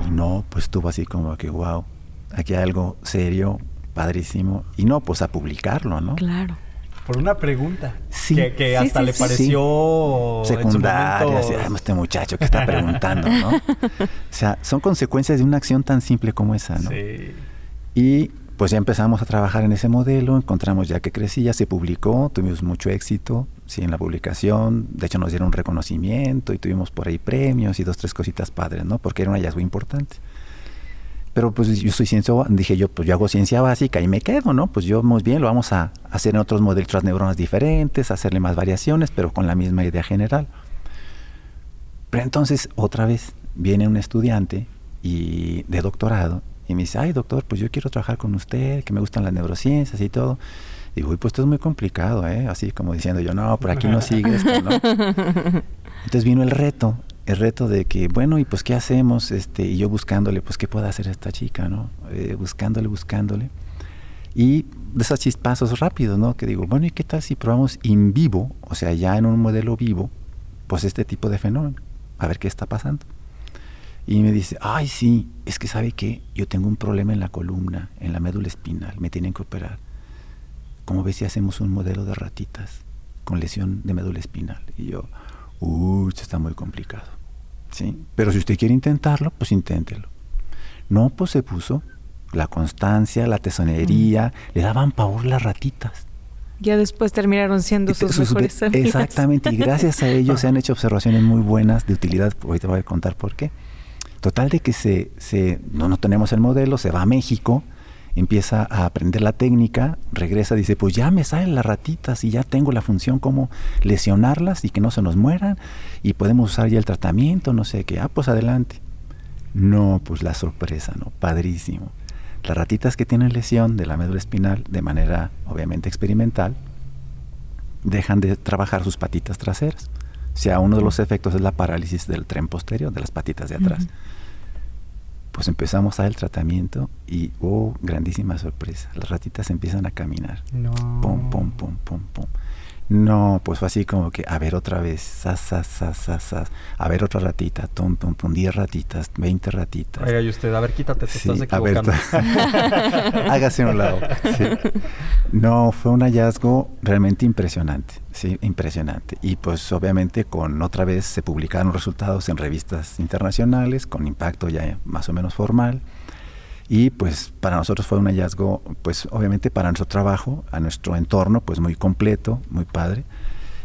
Y no, pues estuvo así como que, wow, aquí hay algo serio, padrísimo. Y no, pues a publicarlo, ¿no? Claro. Por una pregunta. Sí. Que, hasta le pareció... Secundaria. este muchacho que está (laughs) preguntando, ¿no? o sea, son consecuencias de una acción tan simple como esa, ¿no? Sí. Y pues ya empezamos a trabajar en ese modelo, encontramos ya que crecía, se publicó, tuvimos mucho éxito, sí, en la publicación, de hecho nos dieron un reconocimiento y tuvimos por ahí premios y dos, tres cositas padres, ¿no? Porque era un hallazgo importante. Pero pues yo soy ciencia, dije yo, pues yo hago ciencia básica y me quedo, ¿no? Pues yo muy bien, lo vamos a hacer en otros modelos, otras neuronas diferentes, hacerle más variaciones, pero con la misma idea general. Pero entonces, otra vez, viene un estudiante y de doctorado y me dice, ay doctor, pues yo quiero trabajar con usted, que me gustan las neurociencias y todo. Digo, uy, pues esto es muy complicado, ¿eh? Así como diciendo yo, no, por aquí no sigue esto, ¿no? (laughs) Entonces vino el reto el reto de que, bueno, y pues qué hacemos, este, y yo buscándole, pues qué puede hacer esta chica, ¿no? Eh, buscándole, buscándole. Y de esos chispazos rápidos, ¿no? Que digo, bueno, ¿y qué tal si probamos in vivo, o sea, ya en un modelo vivo, pues este tipo de fenómeno? A ver qué está pasando. Y me dice, ay, sí, es que sabe que yo tengo un problema en la columna, en la médula espinal, me tienen que operar. ¿Cómo ves si hacemos un modelo de ratitas con lesión de médula espinal? Y yo, uy, esto está muy complicado. ¿Sí? Pero si usted quiere intentarlo, pues inténtelo. No, pues se puso la constancia, la tesonería, le daban pavor las ratitas. Ya después terminaron siendo sus, mejores amigas. Exactamente, y gracias a ellos se han hecho observaciones muy buenas de utilidad. Ahorita voy a contar por qué. Total de que se, se no, no tenemos el modelo, se va a México, empieza a aprender la técnica, regresa, dice, pues ya me salen las ratitas y ya tengo la función como lesionarlas y que no se nos mueran y podemos usar ya el tratamiento, no sé qué, ah, pues adelante. No, pues la sorpresa, ¿no? Padrísimo. Las ratitas que tienen lesión de la médula espinal de manera obviamente experimental dejan de trabajar sus patitas traseras. O sea, uno de los efectos es la parálisis del tren posterior, de las patitas de atrás pues empezamos a dar el tratamiento y, oh, grandísima sorpresa, las ratitas empiezan a caminar. No. Pum, pum, pum, pum, pum. No, pues fue así como que, a ver otra vez, sas, sas, sas, sas, a ver otra ratita, tum, tum, tum, 10 ratitas, 20 ratitas. Oiga, y usted, a ver, quítate, te estás equivocando. (laughs) hágase un lado. No, fue un hallazgo realmente impresionante, sí, impresionante. Y pues obviamente con otra vez se publicaron resultados en revistas internacionales, con impacto ya más o menos formal. Y pues para nosotros fue un hallazgo, pues obviamente para nuestro trabajo, a nuestro entorno, pues muy completo, muy padre.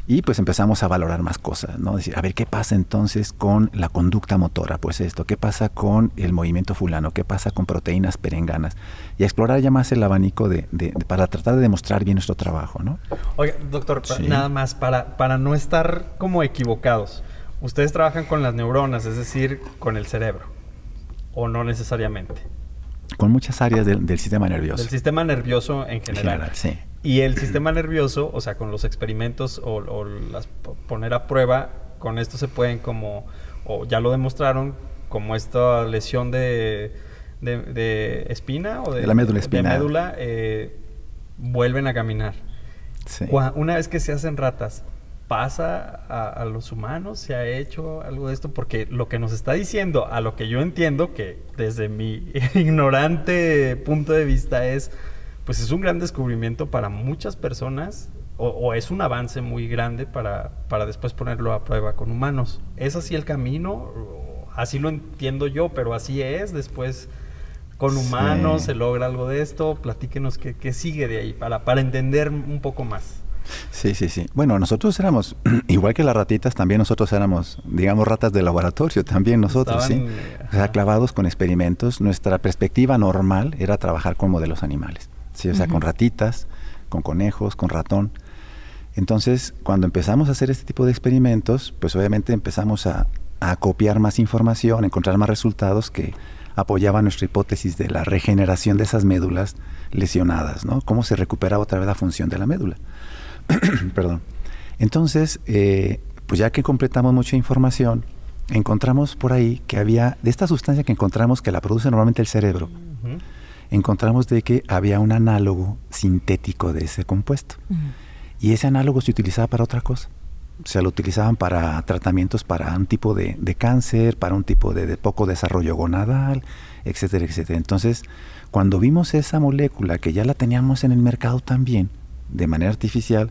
Y pues empezamos a valorar más cosas, ¿no? Decir, a ver, ¿qué pasa entonces con la conducta motora? Pues esto, ¿qué pasa con el movimiento fulano? ¿Qué pasa con proteínas perenganas? Y a explorar ya más el abanico de, para tratar de demostrar bien nuestro trabajo, ¿no? Oiga, doctor, nada más, para, para no estar como equivocados, ustedes trabajan con las neuronas, es decir, con el cerebro, o no necesariamente con muchas áreas del, sistema nervioso. Del sistema nervioso en general. sí. Y el sistema nervioso, o sea, con los experimentos o, las poner a prueba, con esto se pueden como, o ya lo demostraron, como esta lesión de, de, espina o de, la médula espina. De médula, eh, vuelven a caminar. Sí. Una vez que se hacen ratas, pasa a, los humanos? ¿Se ha hecho algo de esto? Porque lo que nos está diciendo, a lo que yo entiendo, que desde mi (laughs) ignorante punto de vista es, pues es un gran descubrimiento para muchas personas o, es un avance muy grande para, para, después ponerlo a prueba con humanos. ¿Es así el camino? Así lo entiendo yo, pero así es. Después con humanos se logra algo de esto. Platíquenos qué, qué sigue de ahí para, para entender un poco más. Sí, sí, sí. Bueno, nosotros éramos, (clears throat) igual que las ratitas, también nosotros éramos, digamos, ratas de laboratorio, (laughs) también nosotros, ¿sí? O sea, clavados con experimentos. Nuestra perspectiva normal era trabajar con modelos animales, ¿sí? O sea, con ratitas, con conejos, con ratón. Entonces, cuando empezamos a hacer este tipo de experimentos, pues obviamente empezamos a, a copiar más información, encontrar más resultados que apoyaban nuestra hipótesis de la regeneración de esas médulas lesionadas, ¿no? Cómo se recuperaba otra vez la función de la médula. (clears throat) Perdón. Entonces, eh, pues ya que completamos mucha información, encontramos por ahí que había, de esta sustancia que encontramos que la produce normalmente el cerebro, encontramos de que había un análogo sintético de ese compuesto. Y ese análogo se utilizaba para otra cosa. O sea, lo utilizaban para tratamientos para un tipo de, cáncer, para un tipo de, de, poco desarrollo gonadal, etcétera, etcétera. Entonces, cuando vimos esa molécula que ya la teníamos en el mercado también, de manera artificial,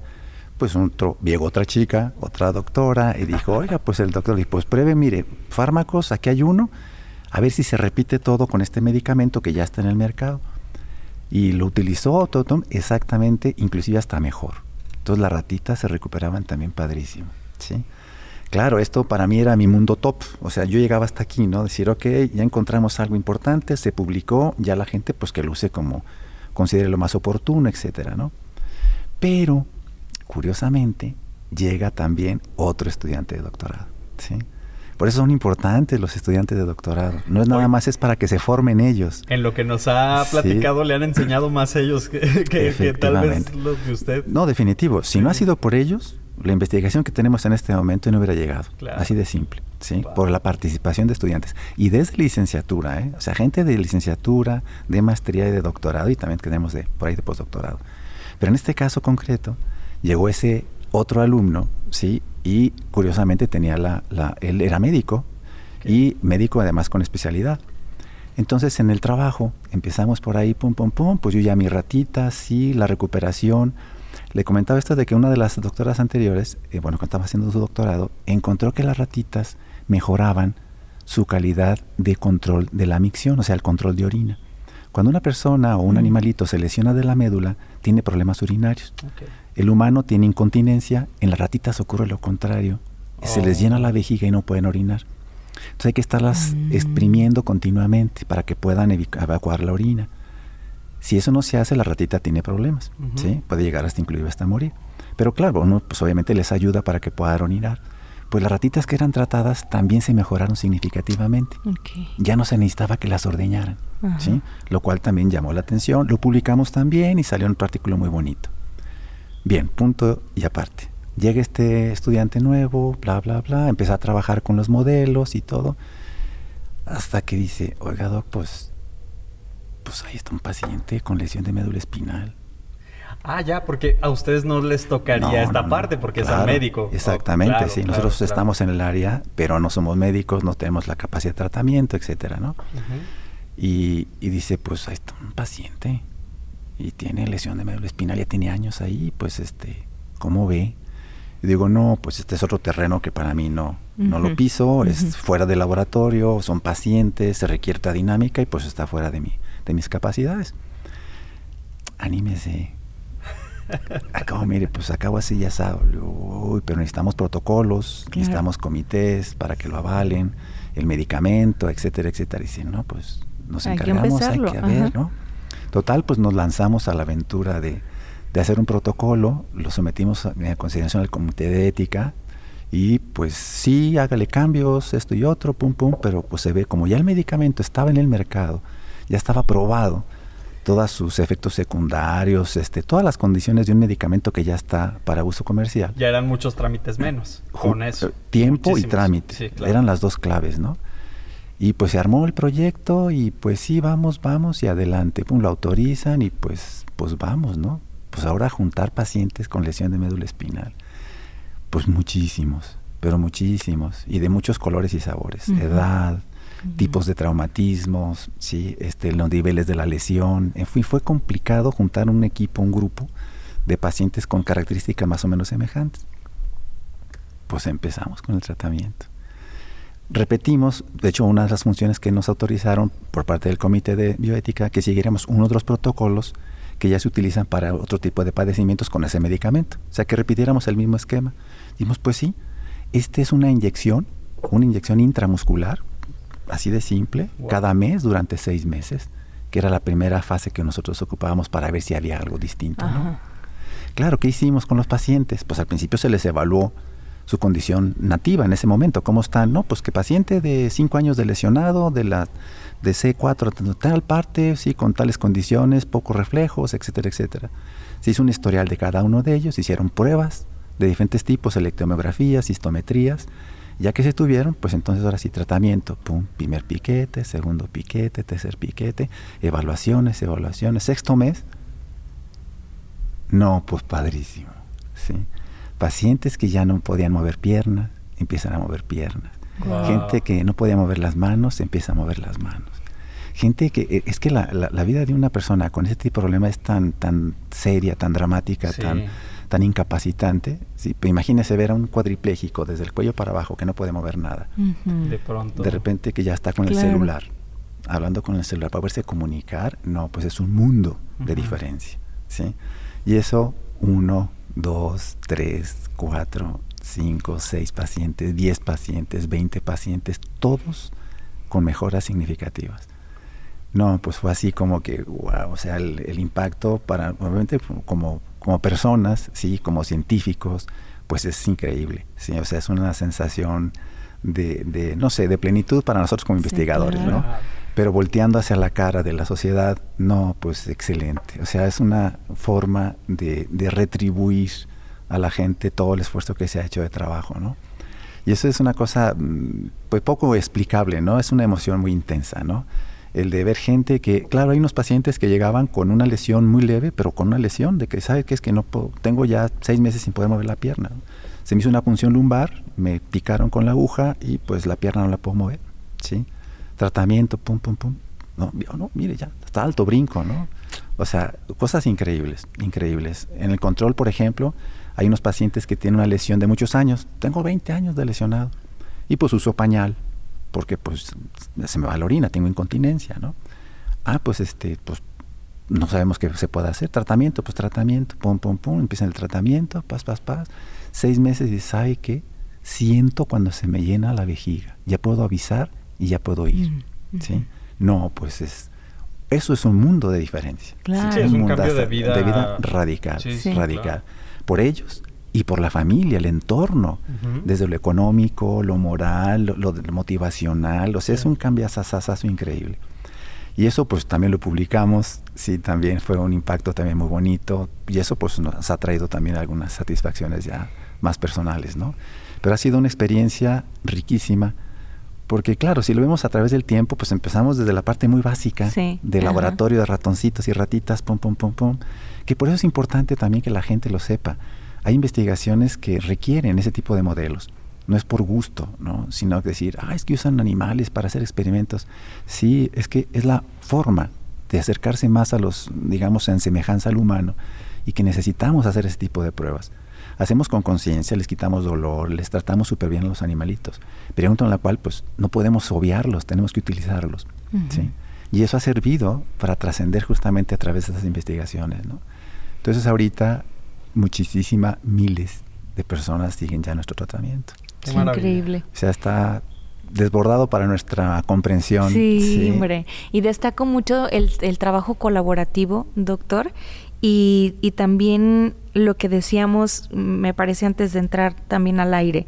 pues otro, llegó otra chica, otra doctora, y dijo, oiga, pues el doctor dijo, pues pruebe, mire, fármacos, aquí hay uno, a ver si se repite todo con este medicamento que ya está en el mercado. Y lo utilizó todo exactamente, inclusive hasta mejor. Entonces las ratitas se recuperaban también padrísimo, ¿sí? Claro, esto para mí era mi mundo top. O sea, yo llegaba hasta aquí, ¿no? Decir, ok, ya encontramos algo importante, se publicó, ya la gente pues que lo use como considere lo más oportuno, etcétera, ¿no? Pero, curiosamente, llega también otro estudiante de doctorado, ¿sí? Por eso son importantes los estudiantes de doctorado. No es nada más, es para que se formen ellos. En lo que nos ha platicado, le han enseñado más ellos que, que, tal vez los de usted. No, definitivo. Si no ha sido por ellos, la investigación que tenemos en este momento no hubiera llegado. Así de simple, ¿sí? Por la participación de estudiantes. Y desde licenciatura, ¿eh? O sea, gente de licenciatura, de maestría y de doctorado, y también tenemos de, por ahí de postdoctorado. Pero en este caso concreto, llegó ese otro alumno, ¿sí? y curiosamente tenía la, la él era médico y médico además con especialidad. Entonces en el trabajo empezamos por ahí, pum, pum, pum, pues yo ya mi ratita, sí, la recuperación. Le comentaba esto de que una de las doctoras anteriores, eh, bueno, cuando estaba haciendo su doctorado, encontró que las ratitas mejoraban su calidad de control de la micción, o sea, el control de orina. Cuando una persona o un mm. animalito se lesiona de la médula, tiene problemas urinarios. El humano tiene incontinencia, en las ratitas ocurre lo contrario. Se les llena la oh. vejiga y no pueden orinar. Entonces hay que estarlas mm. exprimiendo continuamente para que puedan evacuar la orina. Si eso no se hace, la ratita tiene problemas. ¿sí? Puede llegar hasta inclusive hasta morir. Pero claro, uno pues obviamente les ayuda para que puedan orinar. Pues las ratitas que eran tratadas también se mejoraron significativamente. Ya no se necesitaba que las ordeñaran, ¿sí? Lo cual también llamó la atención. Lo publicamos también y salió un artículo muy bonito. Bien, punto y aparte. Llega este estudiante nuevo, bla, bla, bla, empieza a trabajar con los modelos y todo, hasta que dice, oiga, doc, pues, pues ahí está un paciente con lesión de médula espinal. Ah, ya, porque a ustedes no les tocaría esta parte, porque es al médico. Exactamente, sí. Nosotros estamos en el área, pero no somos médicos, no tenemos la capacidad de tratamiento, etcétera, ¿no? y, y, dice, pues ahí está un paciente y tiene lesión de médula espinal, ya tiene años ahí, pues este, ¿cómo ve? Y digo, no, pues este es otro terreno que para mí no, no lo piso, es fuera del laboratorio, son pacientes, se requiere esta dinámica y pues está fuera de, mi, de mis capacidades. Anímese. Acabo, mire, pues acabo así, ya sabe, uy, pero necesitamos protocolos, necesitamos comités para que lo avalen, el medicamento, etcétera, etcétera. Y dicen, no, pues nos encargamos, hay que ver, ¿no? Total, pues nos lanzamos a la aventura de, hacer un protocolo, lo sometimos a, consideración al comité de ética y pues sí, hágale cambios, esto y otro, pum, pum, pero pues se ve como ya el medicamento estaba en el mercado, ya estaba probado, todos sus efectos secundarios, este, todas las condiciones de un medicamento que ya está para uso comercial. Ya eran muchos trámites menos con eso. Tiempo y trámite, eran las dos claves, ¿no? Y pues se armó el proyecto y pues sí, vamos, vamos y adelante. Pum, lo autorizan y pues, pues vamos, ¿no? Pues ahora juntar pacientes con lesión de médula espinal. Pues muchísimos, pero muchísimos. Y de muchos colores y sabores. Edad, tipos de traumatismos, ¿sí? este, los niveles de la lesión. En fin, fue complicado juntar un equipo, un grupo de pacientes con características más o menos semejantes. Pues empezamos con el tratamiento. Repetimos, de hecho, una de las funciones que nos autorizaron por parte del Comité de Bioética, que siguiéramos uno de los protocolos que ya se utilizan para otro tipo de padecimientos con ese medicamento. O sea, que repitiéramos el mismo esquema. Dijimos, pues sí, esta es una inyección, una inyección intramuscular, así de simple, cada mes durante seis meses, que era la primera fase que nosotros ocupábamos para ver si había algo distinto. Claro, ¿qué hicimos con los pacientes? Pues al principio se les evaluó su condición nativa en ese momento. ¿Cómo están? No, pues que paciente de 5 años de lesionado, de la de C4 tal parte, sí, con tales condiciones, pocos reflejos, etcétera, etcétera. Se hizo un historial de cada uno de ellos, hicieron pruebas de diferentes tipos, electromiografías, histometrías, ya que se tuvieron, pues entonces ahora sí tratamiento, pum, primer piquete, segundo piquete, tercer piquete, evaluaciones, evaluaciones, sexto mes. No, pues padrísimo, sí pacientes que ya no podían mover piernas, empiezan a mover piernas. Gente que no podía mover las manos, empieza a mover las manos. Gente que, eh, es que la, la, vida de una persona con ese tipo de problema es tan, tan seria, tan dramática, tan, tan incapacitante. Sí, pues imagínese ver a un cuadripléjico desde el cuello para abajo que no puede mover nada. De pronto. De repente que ya está con el celular, hablando con el celular para poderse comunicar. No, pues es un mundo de diferencia. ¿sí? Y eso uno, dos, tres, cuatro, 5, 6 pacientes, 10 pacientes, 20 pacientes, todos con mejoras significativas. No, pues fue así como que, wow, o sea, el, impacto para, obviamente, como, como personas, sí, como científicos, pues es increíble, sí, o sea, es una sensación de, de no sé, de plenitud para nosotros como investigadores, ¿no? Pero volteando hacia la cara de la sociedad, no, pues excelente. O sea, es una forma de, de retribuir a la gente todo el esfuerzo que se ha hecho de trabajo, ¿no? Y eso es una cosa, mm, pues poco explicable, ¿no? Es una emoción muy intensa, ¿no? El de ver gente que, claro, hay unos pacientes que llegaban con una lesión muy leve, pero con una lesión de que, ¿sabe qué es que no puedo, tengo ya seis meses sin poder mover la pierna? Se me hizo una punción lumbar, me picaron con la aguja y pues la pierna no la puedo mover, ¿sí? Tratamiento, pum, pum, pum. No, no, mire ya, está alto brinco, ¿no? O sea, cosas increíbles, increíbles. En el control, por ejemplo, hay unos pacientes que tienen una lesión de muchos años. Tengo 20 años de lesionado. Y pues uso pañal, porque pues se me va la orina, tengo incontinencia, ¿no? Ah, pues este, pues no sabemos qué se puede hacer. Tratamiento, pues tratamiento, pum, pum, pum, empieza el tratamiento, paz, paz, paz. Seis meses y ¿sabe qué? Siento cuando se me llena la vejiga. Ya puedo avisar y ya puedo ir, mm, ¿sí? No, pues es... Eso es un mundo de diferencia. Claro. es un, cambio de vida, de vida radical, radical. Por ellos y por la familia, el entorno, desde lo económico, lo moral, lo, motivacional, o sea, es un cambio asasazo increíble. Y eso pues también lo publicamos, sí, también fue un impacto también muy bonito y eso pues nos ha traído también algunas satisfacciones ya más personales, ¿no? Pero ha sido una experiencia riquísima porque claro, si lo vemos a través del tiempo, pues empezamos desde la parte muy básica del laboratorio de ratoncitos y ratitas, pum, pum, pum, pum, que por eso es importante también que la gente lo sepa hay investigaciones que requieren ese tipo de modelos. No es por gusto, ¿no? sino decir, ah, es que usan animales para hacer experimentos. Sí, es que es la forma de acercarse más a los, digamos, en semejanza al humano y que necesitamos hacer ese tipo de pruebas. Hacemos con conciencia, les quitamos dolor, les tratamos súper bien a los animalitos. Pregunta en la cual, pues, no podemos obviarlos, tenemos que utilizarlos. ¿sí? Y eso ha servido para trascender justamente a través de esas investigaciones. ¿no? Entonces, ahorita muchísima, miles de personas siguen ya nuestro tratamiento. increíble. O sea, está desbordado para nuestra comprensión. Sí, hombre. Y destaco mucho el, el trabajo colaborativo, doctor, y, y, también lo que decíamos, me parece antes de entrar también al aire,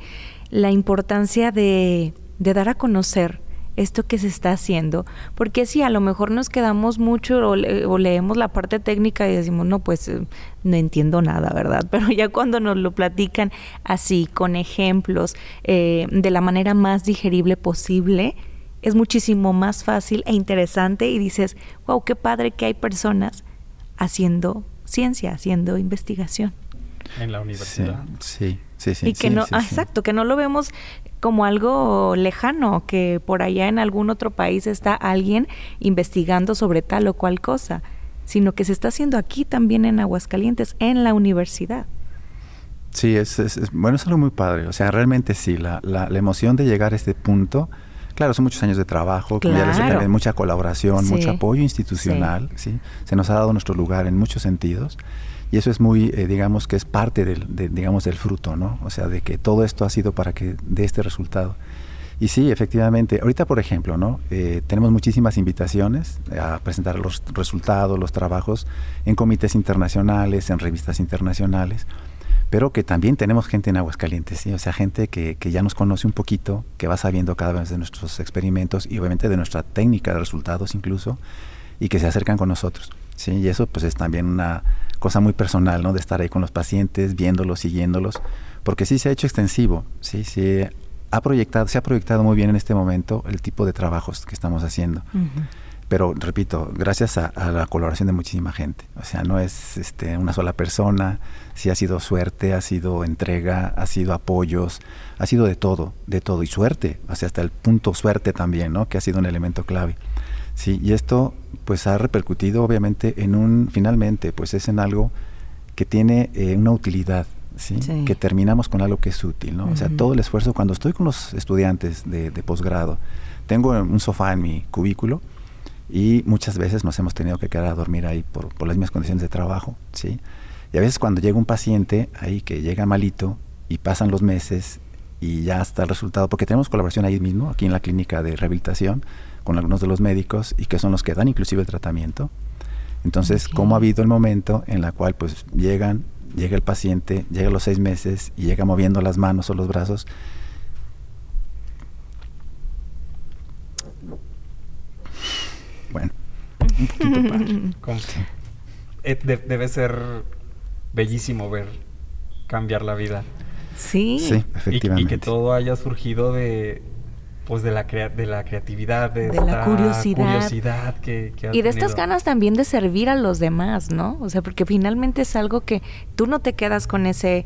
la importancia de, de dar a conocer esto que se está haciendo, porque si a lo mejor nos quedamos mucho o, leemos la parte técnica y decimos, no, pues eh, no entiendo nada, ¿verdad? (laughs) Pero ya cuando nos lo platican así, con ejemplos, eh, de la manera más digerible posible, es muchísimo más fácil e interesante y dices, wow, qué padre que hay personas haciendo ciencia, haciendo investigación. En la universidad. Sí, sí, sí. y que no, exacto, que no lo vemos como algo lejano, que por allá en algún otro país está alguien investigando sobre tal o cual cosa, sino que se está haciendo aquí también en Aguascalientes, en la universidad. Sí, es, es, bueno, es algo muy padre. O sea, realmente sí, la, la, emoción de llegar a este punto, claro, son muchos años de trabajo, claro. mucha colaboración, mucho apoyo institucional, sí. Se nos ha dado nuestro lugar en muchos sentidos y eso es muy, eh, digamos que es parte del, digamos, del fruto, ¿no? O sea, de que todo esto ha sido para que dé este resultado. Y sí, efectivamente, ahorita por ejemplo, ¿no? Eh, tenemos muchísimas invitaciones a presentar los resultados, los trabajos en comités internacionales, en revistas internacionales, pero que también tenemos gente en Aguascalientes, ¿sí? o sea, gente que, que ya nos conoce un poquito, que va sabiendo cada vez de nuestros experimentos y obviamente de nuestra técnica de resultados incluso, y que se acercan con nosotros. ¿sí? Y eso pues es también una cosa muy personal, ¿no? De estar ahí con los pacientes, viéndolos, siguiéndolos, porque sí se ha hecho extensivo, sí, sí ha proyectado, se ha proyectado muy bien en este momento el tipo de trabajos que estamos haciendo. Pero repito, gracias a, la colaboración de muchísima gente. O sea, no es este, una sola persona, sí ha sido suerte, ha sido entrega, ha sido apoyos, ha sido de todo, de todo. Y suerte, o sea, hasta el punto suerte también, ¿no? Que ha sido un elemento clave. Sí, y esto pues ha repercutido obviamente en un, finalmente, pues es en algo que tiene eh, una utilidad, ¿sí? que terminamos con algo que es útil, ¿no? O sea, todo el esfuerzo, cuando estoy con los estudiantes de, posgrado, tengo un sofá en mi cubículo y muchas veces nos hemos tenido que quedar a dormir ahí por, por las mismas condiciones de trabajo, ¿sí? Y a veces cuando llega un paciente ahí que llega malito, y pasan los meses y ya está el resultado, porque tenemos colaboración ahí mismo, aquí en la clínica de rehabilitación, con algunos de los médicos y que son los que dan inclusive el tratamiento. Entonces, ¿cómo ha habido el momento en la cual pues llegan, llega el paciente, llega a los seis meses y llega moviendo las manos o los brazos? Bueno, un poquito (laughs) eh, debe ser bellísimo ver cambiar la vida. Sí. Sí, efectivamente. Y, que todo haya surgido de pues de la de la creatividad, de, la curiosidad, que, Y de estas ganas también de servir a los demás, ¿no? O sea, porque finalmente es algo que tú no te quedas con ese,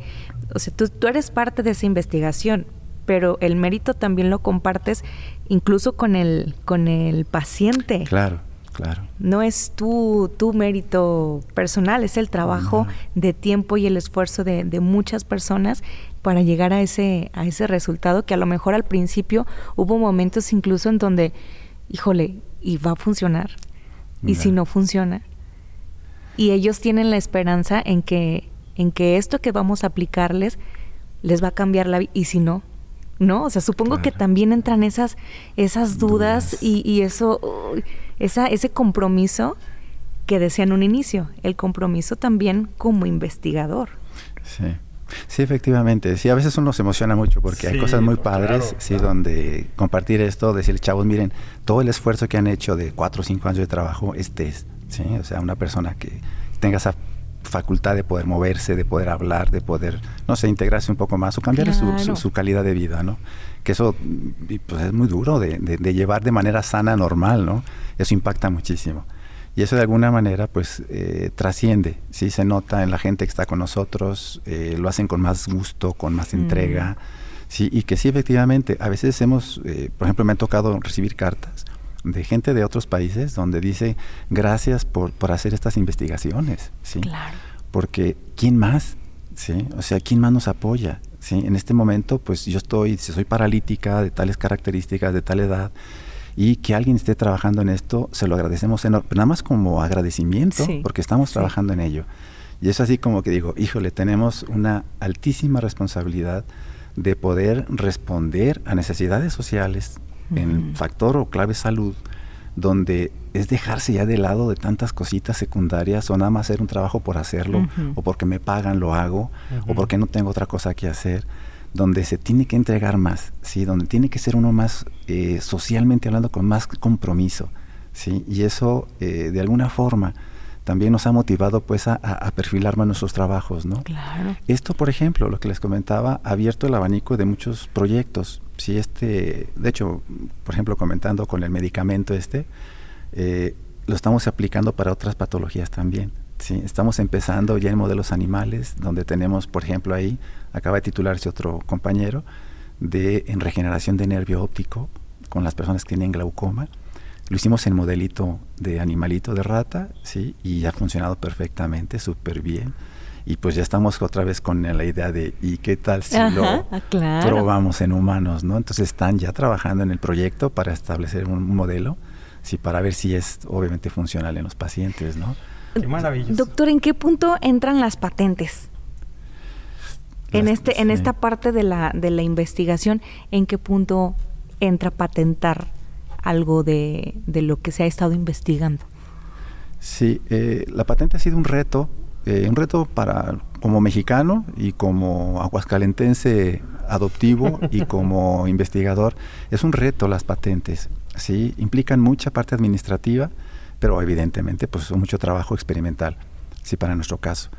o sea, tú, tú eres parte de esa investigación, pero el mérito también lo compartes incluso con el, con el paciente. Claro. Claro. No es tu, tu mérito personal, es el trabajo de tiempo y el esfuerzo de, de, muchas personas para llegar a ese, a ese resultado que a lo mejor al principio hubo momentos incluso en donde, híjole, ¿y va a funcionar? ¿Y si no funciona? Y ellos tienen la esperanza en que, en que esto que vamos a aplicarles les va a cambiar la vida. ¿Y si no? ¿No? O sea, supongo que también entran esas, esas dudas, Y, y, eso esa, ese compromiso que decían un inicio, el compromiso también como investigador. Sí. Sí, efectivamente. Sí, a veces uno se emociona mucho porque hay cosas muy padres, sí, donde compartir esto, decirle, chavos, miren, todo el esfuerzo que han hecho de cuatro o cinco años de trabajo, este es, sí, o sea, una persona que tenga esa facultad de poder moverse, de poder hablar, de poder, no sé, integrarse un poco más o cambiar su, su, calidad de vida, ¿no? Que eso pues, es muy duro de, de, llevar de manera sana, normal, ¿no? Eso impacta muchísimo. Y eso de alguna manera pues eh, trasciende, ¿sí? Se nota en la gente que está con nosotros, eh, lo hacen con más gusto, con más entrega, ¿sí? Y que sí, efectivamente, a veces hemos, eh, por ejemplo, me ha tocado recibir cartas de gente de otros países donde dice gracias por, por hacer estas investigaciones, ¿sí? Claro. Porque ¿quién más? ¿Sí? O sea, ¿quién más nos apoya? ¿Sí? En este momento, pues yo estoy, si soy paralítica, de tales características, de tal edad, y que alguien esté trabajando en esto, se lo agradecemos nada más como agradecimiento, porque estamos trabajando en ello. Y es así como que digo, híjole, tenemos una altísima responsabilidad de poder responder a necesidades sociales en factor o clave salud, donde es dejarse ya de lado de tantas cositas secundarias o nada más hacer un trabajo por hacerlo, o porque me pagan lo hago, o porque no tengo otra cosa que hacer, donde se tiene que entregar más, ¿sí? donde tiene que ser uno más eh, socialmente hablando con más compromiso. ¿sí? Y eso eh, de alguna forma también nos ha motivado pues a, perfilar más nuestros trabajos, ¿no? Claro. Esto, por ejemplo, lo que les comentaba, ha abierto el abanico de muchos proyectos. Si este, de hecho, por ejemplo, comentando con el medicamento este, eh, lo estamos aplicando para otras patologías también. Sí, estamos empezando ya en modelos animales, donde tenemos, por ejemplo, ahí, acaba de titularse otro compañero, de en regeneración de nervio óptico con las personas que tienen glaucoma lo hicimos en modelito de animalito de rata, ¿sí? Y ha funcionado perfectamente, súper bien. Y pues ya estamos otra vez con la idea de, ¿y qué tal si lo ah, probamos en humanos, no? Entonces están ya trabajando en el proyecto para establecer un modelo, sí, para ver si es obviamente funcional en los pacientes, ¿no? Qué maravilloso. Doctor, ¿en qué punto entran las patentes? en este, en esta parte de la, de la investigación, ¿en qué punto entra patentar algo de, lo que se ha estado investigando. Sí, eh, la patente ha sido un reto, eh, un reto para como mexicano y como aguascalentense adoptivo (laughs) y como investigador, es un reto las patentes, sí, implican mucha parte administrativa, pero evidentemente pues mucho trabajo experimental, sí, para nuestro caso.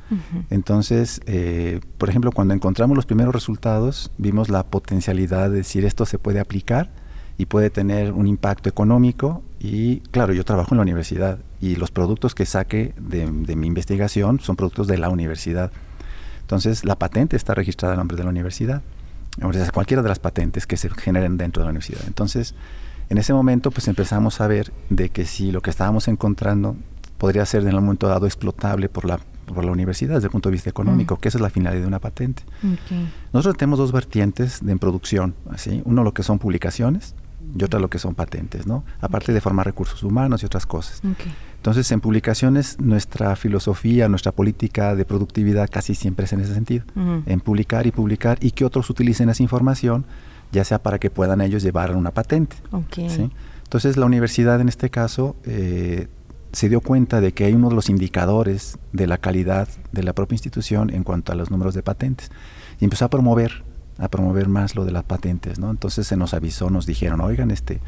Entonces, eh, por ejemplo, cuando encontramos los primeros resultados, vimos la potencialidad de decir esto se puede aplicar y puede tener un impacto económico y claro, yo trabajo en la universidad y los productos que saque de, mi investigación son productos de la universidad. Entonces la patente está registrada a nombre de la universidad, o sea, cualquiera de las patentes que se generen dentro de la universidad. Entonces, en ese momento pues empezamos a ver de que si lo que estábamos encontrando podría ser en un momento dado explotable por la por la universidad desde el punto de vista económico, mm. que esa es la finalidad de una patente. Nosotros tenemos dos vertientes de en producción, así, uno lo que son publicaciones, y otra lo que son patentes, ¿no? Aparte de formar recursos humanos y otras cosas. Entonces, en publicaciones, nuestra filosofía, nuestra política de productividad casi siempre es en ese sentido, en publicar y publicar y que otros utilicen esa información, ya sea para que puedan ellos llevar una patente. Entonces, la universidad en este caso eh, se dio cuenta de que hay uno de los indicadores de la calidad de la propia institución en cuanto a los números de patentes y empezó a promover a promover más lo de las patentes, ¿no? Entonces se nos avisó, nos dijeron, oigan, este,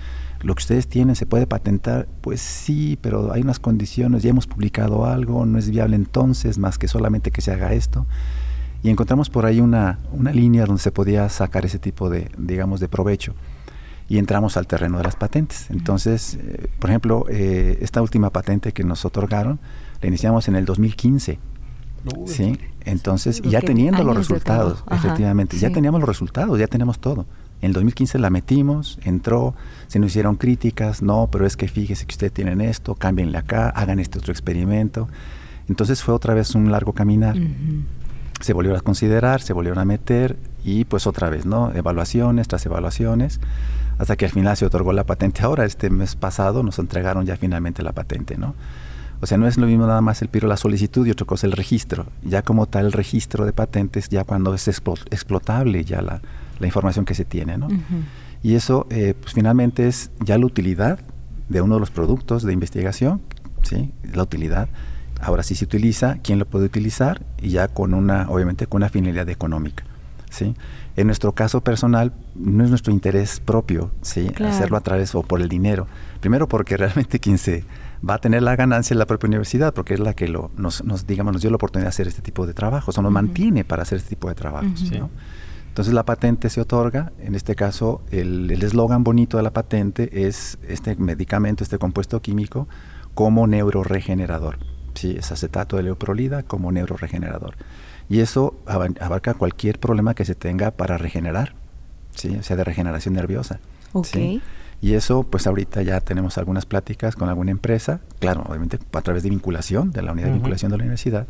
lo que ustedes tienen se puede patentar, pues sí, pero hay unas condiciones, ya hemos publicado algo, no es viable entonces, más que solamente que se haga esto. Y encontramos por ahí una, una línea donde se podía sacar ese tipo de, digamos, de provecho. Y entramos al terreno de las patentes. Entonces, eh, por ejemplo, eh, esta última patente que nos otorgaron, la iniciamos en el 2015 Sí, entonces ya teniendo los resultados, efectivamente, ya teníamos los resultados, ya tenemos todo. En el 2015 la metimos, entró, se nos hicieron críticas, no, pero es que fíjese que ustedes tienen esto, cámbienle acá, hagan este otro experimento. Entonces fue otra vez un largo caminar. Se volvió a considerar, se volvieron a meter y pues otra vez, ¿no? Evaluaciones tras evaluaciones, hasta que al final se otorgó la patente. Ahora, este mes pasado, nos entregaron ya finalmente la patente, ¿no? O sea, no es lo mismo nada más el piro la solicitud y otra cosa el registro. Ya como tal el registro de patentes, ya cuando es explotable ya la, información que se tiene, ¿no? Y eso, eh, pues finalmente es ya la utilidad de uno de los productos de investigación, ¿sí? La utilidad. Ahora sí se utiliza, quién lo puede utilizar y ya con una, obviamente con una finalidad económica, ¿sí? En nuestro caso personal, no es nuestro interés propio, ¿sí? Hacerlo a través o por el dinero. Primero porque realmente quien se va a tener la ganancia en la propia universidad, porque es la que lo, nos, digamos, nos dio la oportunidad de hacer este tipo de trabajos, o nos mantiene para hacer este tipo de trabajos. Entonces la patente se otorga, en este caso el eslogan bonito de la patente es este medicamento, este compuesto químico, como neuroregenerador. Sí, es acetato de leoprolida como neuroregenerador. Y eso abarca cualquier problema que se tenga para regenerar, ¿sí? o sea, de regeneración nerviosa. Okay. Y eso, pues ahorita ya tenemos algunas pláticas con alguna empresa, claro, obviamente a través de vinculación, de la unidad de vinculación de la universidad,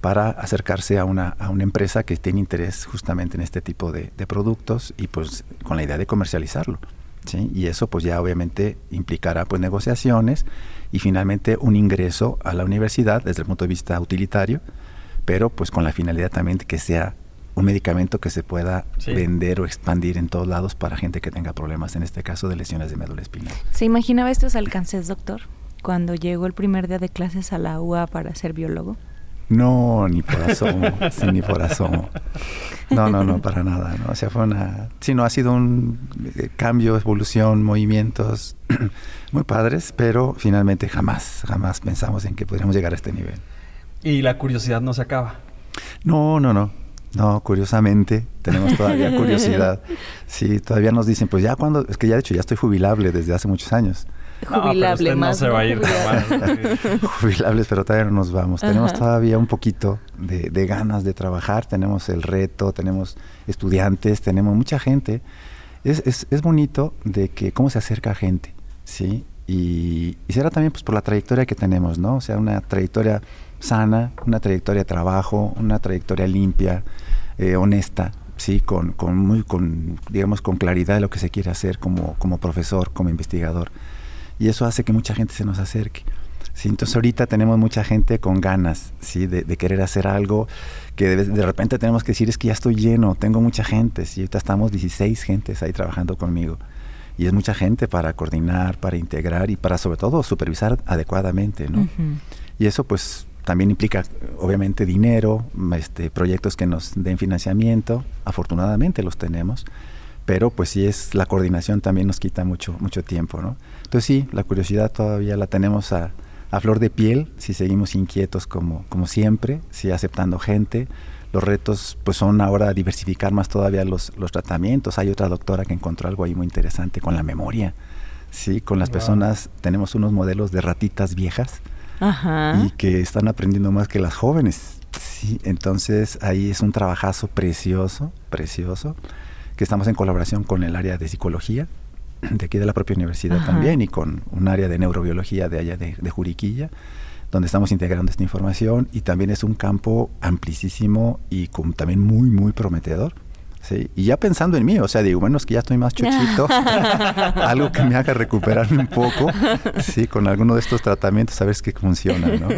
para acercarse a una, a una empresa que tiene interés justamente en este tipo de, productos y pues con la idea de comercializarlo. ¿sí? Y eso pues ya obviamente implicará pues negociaciones y finalmente un ingreso a la universidad desde el punto de vista utilitario, pero pues con la finalidad también de que sea un medicamento que se pueda vender o expandir en todos lados para gente que tenga problemas, en este caso de lesiones de médula espinal. ¿Se imaginaba estos alcances, doctor, cuando llegó el primer día de clases a la UA para ser biólogo? No, ni por asomo, (laughs) sí, ni por asomo. No, no, no, para nada, ¿no? O sea, fue una... Sí, no, ha sido un eh, cambio, evolución, movimientos (clears throat) muy padres, pero finalmente jamás, jamás pensamos en que podríamos llegar a este nivel. Y la curiosidad no se acaba. No, no, no. No, curiosamente, tenemos todavía curiosidad. (laughs) Sí, todavía nos dicen, pues ya cuando, es que ya de hecho ya estoy jubilable desde hace muchos años. Jubilable no, más. No se va a ir (laughs) Jubilables, pero todavía no nos vamos. Tenemos todavía un poquito de, ganas de trabajar, tenemos el reto, tenemos estudiantes, tenemos mucha gente. Es, es, es bonito de que cómo se acerca gente, ¿sí? Y, y será también pues por la trayectoria que tenemos, ¿no? O sea, una trayectoria sana, una trayectoria de trabajo, una trayectoria limpia, eh, honesta, sí, con, con, muy, con, digamos, con claridad de lo que se quiere hacer como, como profesor, como investigador. Y eso hace que mucha gente se nos acerque. Sí, entonces ahorita tenemos mucha gente con ganas ¿sí? de, querer hacer algo que de, repente tenemos que decir es que ya estoy lleno, tengo mucha gente, ¿sí? ahorita estamos 16 gentes ahí trabajando conmigo y es mucha gente para coordinar, para integrar y para sobre todo supervisar adecuadamente, ¿no? Y eso pues también implica, obviamente, dinero, este, proyectos que nos den financiamiento. Afortunadamente los tenemos, pero pues sí es la coordinación también nos quita mucho, mucho tiempo, ¿no? Entonces sí, la curiosidad todavía la tenemos a, flor de piel, si seguimos inquietos como, como siempre, si aceptando gente. Los retos pues son ahora diversificar más todavía los, los tratamientos. Hay otra doctora que encontró algo ahí muy interesante con la memoria. Sí, con las personas tenemos unos modelos de ratitas viejas y que están aprendiendo más que las jóvenes. Sí, entonces ahí es un trabajazo precioso, precioso, que estamos en colaboración con el área de psicología de aquí de la propia universidad también y con un área de neurobiología de allá de, Juriquilla, donde estamos integrando esta información y también es un campo amplísimo y también muy, muy prometedor. ¿Sí? Y ya pensando en mí, o sea, digo, bueno, es que ya estoy más chochito, (laughs) algo que me haga recuperarme un poco, sí, con alguno de estos tratamientos, a ver si funciona, ¿no?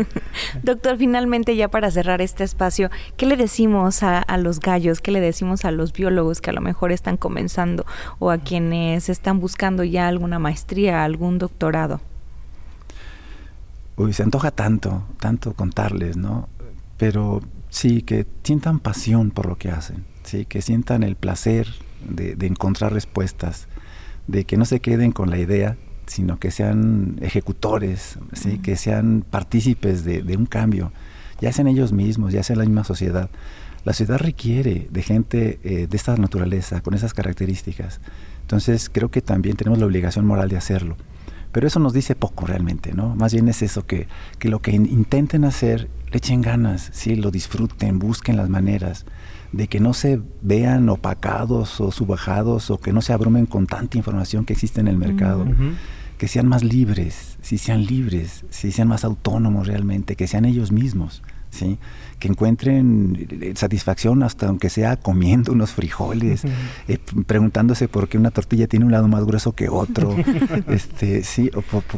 Doctor, finalmente ya para cerrar este espacio, ¿qué le decimos a, a, los gallos? ¿Qué le decimos a los biólogos que a lo mejor están comenzando o a quienes están buscando ya alguna maestría, algún doctorado? Uy, se antoja tanto, tanto contarles, ¿no? Pero sí, que sientan pasión por lo que hacen, sí, que sientan el placer de, encontrar respuestas, de que no se queden con la idea, sino que sean ejecutores, ¿sí? que sean partícipes de, un cambio, ya sean ellos mismos, ya sea la misma sociedad. La ciudad requiere de gente eh, de esta naturaleza, con esas características. Entonces creo que también tenemos la obligación moral de hacerlo. Pero eso nos dice poco realmente, ¿no? Más bien es eso, que, que lo que intenten hacer, le echen ganas, ¿sí? Lo disfruten, busquen las maneras de que no se vean opacados o subajados o que no se abrumen con tanta información que existe en el mercado. Que sean más libres, si sean libres, si sean más autónomos realmente, que sean ellos mismos. ¿sí? que encuentren eh, satisfacción hasta aunque sea comiendo unos frijoles, eh, preguntándose por qué una tortilla tiene un lado más grueso que otro, (laughs) este, sí,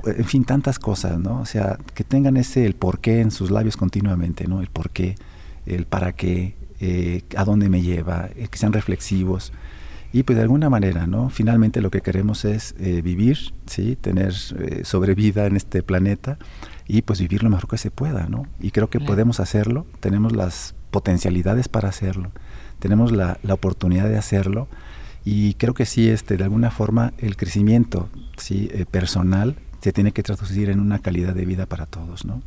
en fin, tantas cosas, ¿no? O sea, que tengan ese el por qué en sus labios continuamente, ¿no? El por qué, el para qué, eh, a dónde me lleva, que sean reflexivos. Y pues de alguna manera, ¿no? Finalmente lo que queremos es vivir, ¿sí? Tener sobrevida en este planeta y pues vivir lo mejor que se pueda, ¿no? Y creo que podemos hacerlo, tenemos las potencialidades para hacerlo, tenemos la, oportunidad de hacerlo y creo que sí, este, de alguna forma el crecimiento ¿sí? Eh, personal se tiene que traducir en una calidad de vida para todos, ¿no?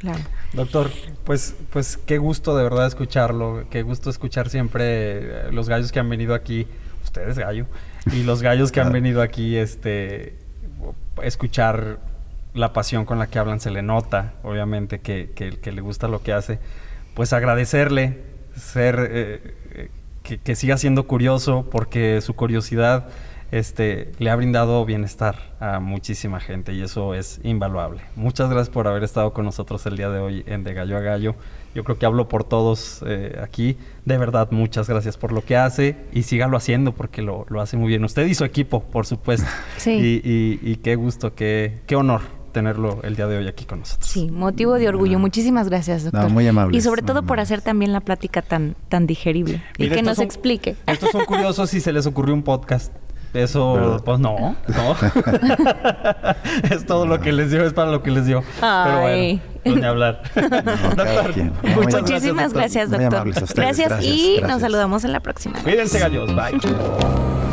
Claro. Doctor, pues, pues qué gusto de verdad escucharlo, qué gusto escuchar siempre eh, los gallos que han venido aquí, ustedes gallo, y los gallos que han venido aquí, este, escuchar la pasión con la que hablan se le nota, obviamente, que, que, le gusta lo que hace. Pues agradecerle, ser, eh, eh, que, que, siga siendo curioso, porque su curiosidad este, le ha brindado bienestar a muchísima gente y eso es invaluable. Muchas gracias por haber estado con nosotros el día de hoy en De Gallo a Gallo. Yo creo que hablo por todos eh, aquí. De verdad, muchas gracias por lo que hace y sígalo haciendo porque lo, lo hace muy bien. Usted y su equipo, por supuesto. (laughs) Sí. Y, y, y qué gusto, qué, qué honor tenerlo el día de hoy aquí con nosotros. Sí, motivo de orgullo. Muchísimas gracias, doctor. muy amable. Y sobre todo por hacer también la plática tan, tan digerible y que nos explique. Estos son curiosos si se les ocurrió un podcast. Eso, pues no, no. (laughs) es todo lo que les dio, es para lo que les dio. Pero bueno, pues ni hablar. Muchísimas gracias, doctor. gracias, y nos saludamos en la próxima. Cuídense, gallos. Bye.